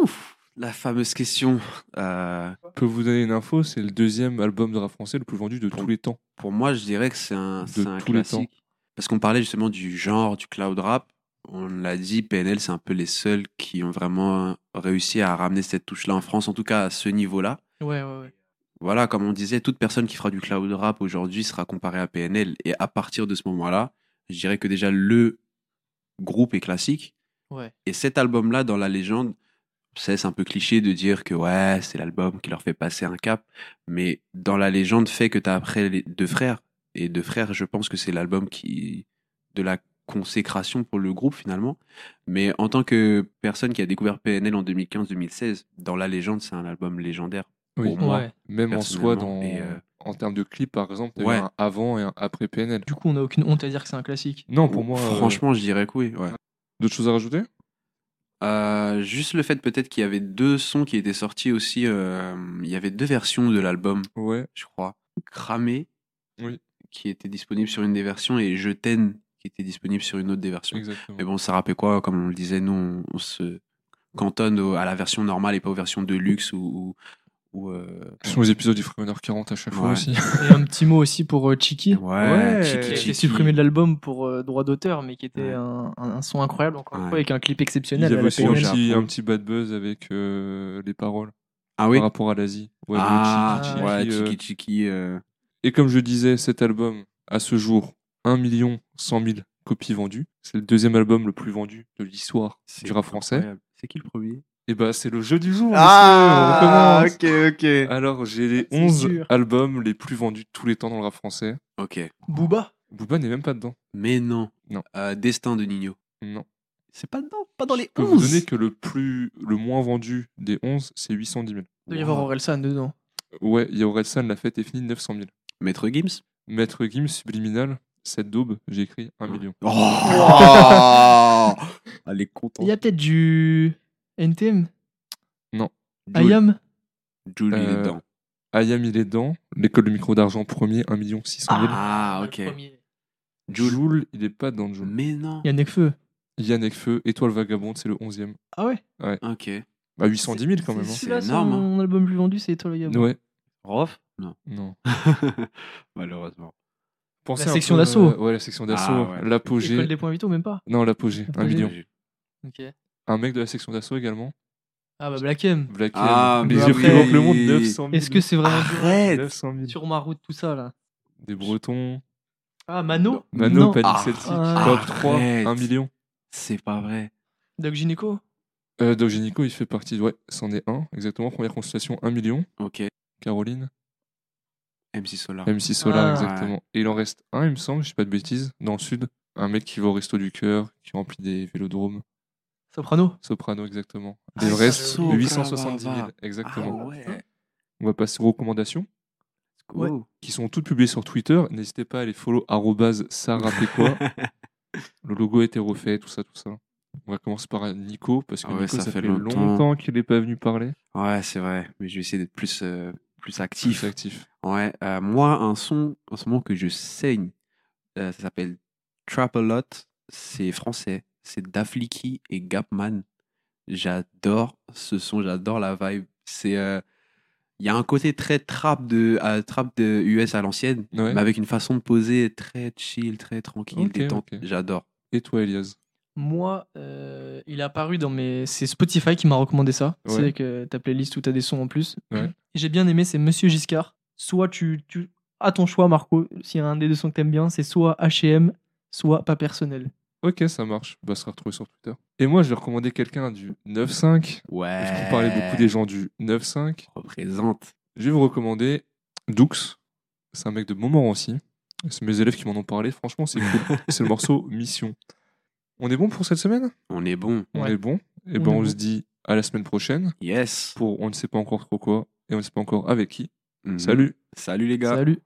Speaker 2: Ouf, la fameuse question. Euh,
Speaker 1: Je peux vous donner une info c'est le deuxième album de rap français le plus vendu de tous les temps.
Speaker 2: pour moi, je dirais que c'est un, c'est un
Speaker 1: tous les temps.
Speaker 2: classique. Parce qu'on parlait justement du genre du cloud rap. On l'a dit, PNL, c'est un peu les seuls qui ont vraiment réussi à ramener cette touche-là en France, en tout cas à ce niveau-là.
Speaker 3: Ouais, ouais, ouais.
Speaker 2: Voilà, comme on disait, toute personne qui fera du cloud rap aujourd'hui sera comparée à PNL. Et à partir de ce moment-là, je dirais que déjà le groupe est classique.
Speaker 3: Ouais.
Speaker 2: Et cet album-là, dans la légende, c'est c'est un peu cliché de dire que ouais, c'est l'album qui leur fait passer un cap. Mais dans la légende, fait que tu as après les deux frères. Et deux frères, je pense que c'est l'album qui. de la consécration pour le groupe finalement. Mais en tant que personne qui a découvert PNL en 2015-2016, dans la légende, c'est un album légendaire.
Speaker 1: Oui.
Speaker 2: Pour moi,
Speaker 3: Ouais.
Speaker 1: Même en soi, dans...
Speaker 2: et, euh,
Speaker 1: en termes de clip, par exemple,
Speaker 2: Ouais.
Speaker 1: un avant et un après PNL.
Speaker 3: Du coup, on n'a aucune honte à dire que c'est un classique.
Speaker 1: Non, pour moi. euh,
Speaker 2: Franchement, je dirais que oui. Ouais.
Speaker 1: D'autres choses à rajouter?
Speaker 2: Euh, juste le fait peut-être qu'il y avait deux sons qui étaient sortis aussi. euh, il y avait deux versions de l'album,
Speaker 1: Ouais.
Speaker 2: je crois. Cramé,
Speaker 1: Oui.
Speaker 2: qui était disponible sur une des versions, et Je t'aime, qui était disponible sur une autre des versions.
Speaker 1: Exactement.
Speaker 2: Mais bon, ça rappelait quoi Comme on le disait, nous, on, on se cantonne au- à la version normale et pas aux versions de luxe ou. Ou, ou, euh,
Speaker 1: Ce sont les épisodes du Free 40 à chaque fois aussi.
Speaker 3: Et un petit mot aussi pour euh, Chiki.
Speaker 2: Ouais,
Speaker 1: Ouais.
Speaker 2: Chiki,
Speaker 3: qui
Speaker 2: Chiki.
Speaker 3: supprimé de l'album pour euh, droit d'auteur, mais qui était
Speaker 2: Ouais.
Speaker 3: un, son incroyable, encore une fois, avec un clip
Speaker 1: Il y
Speaker 3: exceptionnel.
Speaker 1: avait aussi un petit, un petit bad buzz avec euh, les paroles
Speaker 2: Ah oui
Speaker 1: par rapport à l'Asie. Ouais,
Speaker 2: Ah,
Speaker 1: Chiki, Chiki,
Speaker 2: ouais,
Speaker 1: euh,
Speaker 2: Chiki Chiki. euh,
Speaker 1: Et comme je disais, cet album, à ce jour, 1 million 100 000 copies vendues. C'est le deuxième album le plus vendu de l'histoire du rap français.
Speaker 2: C'est qui le premier?
Speaker 1: Et bah, c'est le jeu du jour.
Speaker 2: Ah,
Speaker 1: monsieur, on recommence.
Speaker 2: ok, ok.
Speaker 1: Alors, j'ai les
Speaker 3: C'est
Speaker 1: 11
Speaker 3: sûr.
Speaker 1: albums les plus vendus de tous les temps dans le rap français.
Speaker 2: Ok.
Speaker 3: Booba
Speaker 1: Booba n'est même pas dedans.
Speaker 2: Mais non.
Speaker 1: Non.
Speaker 2: Euh, Destin de Nino.
Speaker 1: Non.
Speaker 2: C'est pas dedans, pas dans les
Speaker 1: Je peux vous donner que le plus, le moins vendu des 11, c'est 810 000.
Speaker 3: Il doit y avoir Orelsan dedans.
Speaker 1: Ouais, il y a Orelsan, la fête est finie, 900 000.
Speaker 2: Maître Gims
Speaker 1: Maître Gims, Subliminal, cette daube, j'ai écrit 1 million.
Speaker 2: Oh Elle est contente.
Speaker 3: Il y a peut-être du NTM
Speaker 1: Non.
Speaker 3: Ayam
Speaker 2: Jules, il est
Speaker 1: Euh,
Speaker 2: dedans.
Speaker 1: Ayam, il est dedans. L'école de micro d'argent premier, 1 million 600 000.
Speaker 2: Ah, ok.
Speaker 3: Le premier.
Speaker 1: Joule, il est pas dans Joule.
Speaker 2: Mais non.
Speaker 3: Il y a Nekfeu.
Speaker 1: Yannick Feu, Étoile Vagabonde, c'est le 11e.
Speaker 3: Ah ouais
Speaker 2: Ok.
Speaker 1: Bah 810 000 quand même.
Speaker 3: C'est
Speaker 1: hein.
Speaker 3: celui-là,
Speaker 2: énorme,
Speaker 3: son album le plus vendu, c'est Étoile Vagabonde.
Speaker 1: Ouais,
Speaker 2: Rof? Non.
Speaker 1: non.
Speaker 2: Malheureusement.
Speaker 1: Pensez
Speaker 3: La
Speaker 1: un
Speaker 3: section
Speaker 1: peu,
Speaker 3: d'assaut.
Speaker 1: euh, ouais, la section d'assaut.
Speaker 2: Ah, ouais.
Speaker 1: L'apogée.
Speaker 3: École des points vitaux, même pas.
Speaker 1: Non, l'apogée, 1
Speaker 3: L'apogée.
Speaker 1: million.
Speaker 3: Ok.
Speaker 1: Un mec de la section d'assaut également.
Speaker 3: Ah bah Black M.
Speaker 1: Black
Speaker 2: Ah,
Speaker 1: M.
Speaker 3: mais
Speaker 1: Les yeux
Speaker 3: après-
Speaker 1: qui manquent le monde, 900 000.
Speaker 3: Est-ce que c'est vraiment
Speaker 2: Arrête
Speaker 1: 900 000.
Speaker 3: sur ma route tout ça là
Speaker 1: Des Bretons.
Speaker 3: Ah Mano
Speaker 1: Mano,
Speaker 3: Non.
Speaker 1: Panic
Speaker 2: Ah,
Speaker 1: Celtic.
Speaker 3: ah,
Speaker 1: Top 3,
Speaker 2: arrête.
Speaker 1: 1 million.
Speaker 2: C'est pas vrai.
Speaker 3: Doc Gynéco
Speaker 1: Euh, Doc Gynéco, il fait partie. de- Ouais, c'en est un. Exactement. Première consultation, 1 million.
Speaker 2: Ok.
Speaker 1: Caroline.
Speaker 2: MC Solar.
Speaker 1: MC Solar,
Speaker 3: Ah.
Speaker 1: exactement. Et il en reste un, il me semble, je dis pas de bêtises, dans le sud. Un mec qui va au resto du cœur, qui remplit des vélodromes.
Speaker 3: Soprano
Speaker 1: Soprano, exactement.
Speaker 2: Ah,
Speaker 1: Il reste
Speaker 3: Soprano.
Speaker 1: 870 000,
Speaker 2: Ah
Speaker 1: exactement.
Speaker 2: ouais.
Speaker 1: On va passer aux recommandations,
Speaker 3: Ouais.
Speaker 1: Qui sont toutes publiées sur Twitter. N'hésitez pas à les follow arrobase sarapéquois. Le logo a été refait, tout ça, tout ça. On va commencer par Nico, parce que
Speaker 2: Ah ouais,
Speaker 1: Nico,
Speaker 2: ça
Speaker 1: ça,
Speaker 2: fait
Speaker 1: fait
Speaker 2: longtemps.
Speaker 1: longtemps, qu'il n'est pas venu parler.
Speaker 2: Ouais, c'est vrai. Mais je vais essayer d'être plus, euh, plus
Speaker 1: Plus
Speaker 2: actif.
Speaker 1: actif.
Speaker 2: Ouais, euh, moi, un son en ce moment que je saigne, euh, ça s'appelle Trap a Lot. C'est français. C'est Dafliki et Gapman. J'adore ce son, j'adore la vibe. C'est. euh, Il y a un côté très trap de, trap de US à l'ancienne,
Speaker 1: Ouais.
Speaker 2: mais avec une façon de poser très chill, très tranquille, détente. J'adore.
Speaker 1: Et toi, Elias?
Speaker 3: Moi, euh, il est apparu dans mes. C'est Spotify qui m'a recommandé ça.
Speaker 1: Ouais.
Speaker 3: C'est que ta playlist où t'as des sons en plus.
Speaker 1: Ouais.
Speaker 3: J'ai bien aimé, c'est Monsieur Giscard. Soit tu, tu. À ton choix, Marco, s'il y a un des deux sons que t'aimes bien, c'est soit HM, soit pas personnel.
Speaker 1: Ok, ça marche. Bah, ça sera retrouvé sur Twitter. Et moi, je vais recommander quelqu'un du 9.5.
Speaker 2: Ouais.
Speaker 1: Parce qu'on parlait beaucoup des gens du 9.5.
Speaker 2: Représente.
Speaker 1: Je vais vous recommander Dux. C'est un mec de Montmorency. C'est mes élèves qui m'en ont parlé. Franchement, c'est cool. c'est le morceau Mission. On est bon pour cette semaine?
Speaker 2: On est bon.
Speaker 1: On
Speaker 3: Ouais.
Speaker 1: est bon. Et
Speaker 3: On
Speaker 1: ben, on
Speaker 3: bon.
Speaker 1: se dit à la semaine prochaine
Speaker 2: Yes.
Speaker 1: pour on ne sait pas encore trop quoi et on ne sait pas encore avec qui.
Speaker 2: Mhm.
Speaker 1: Salut
Speaker 2: Salut les gars.
Speaker 3: Salut.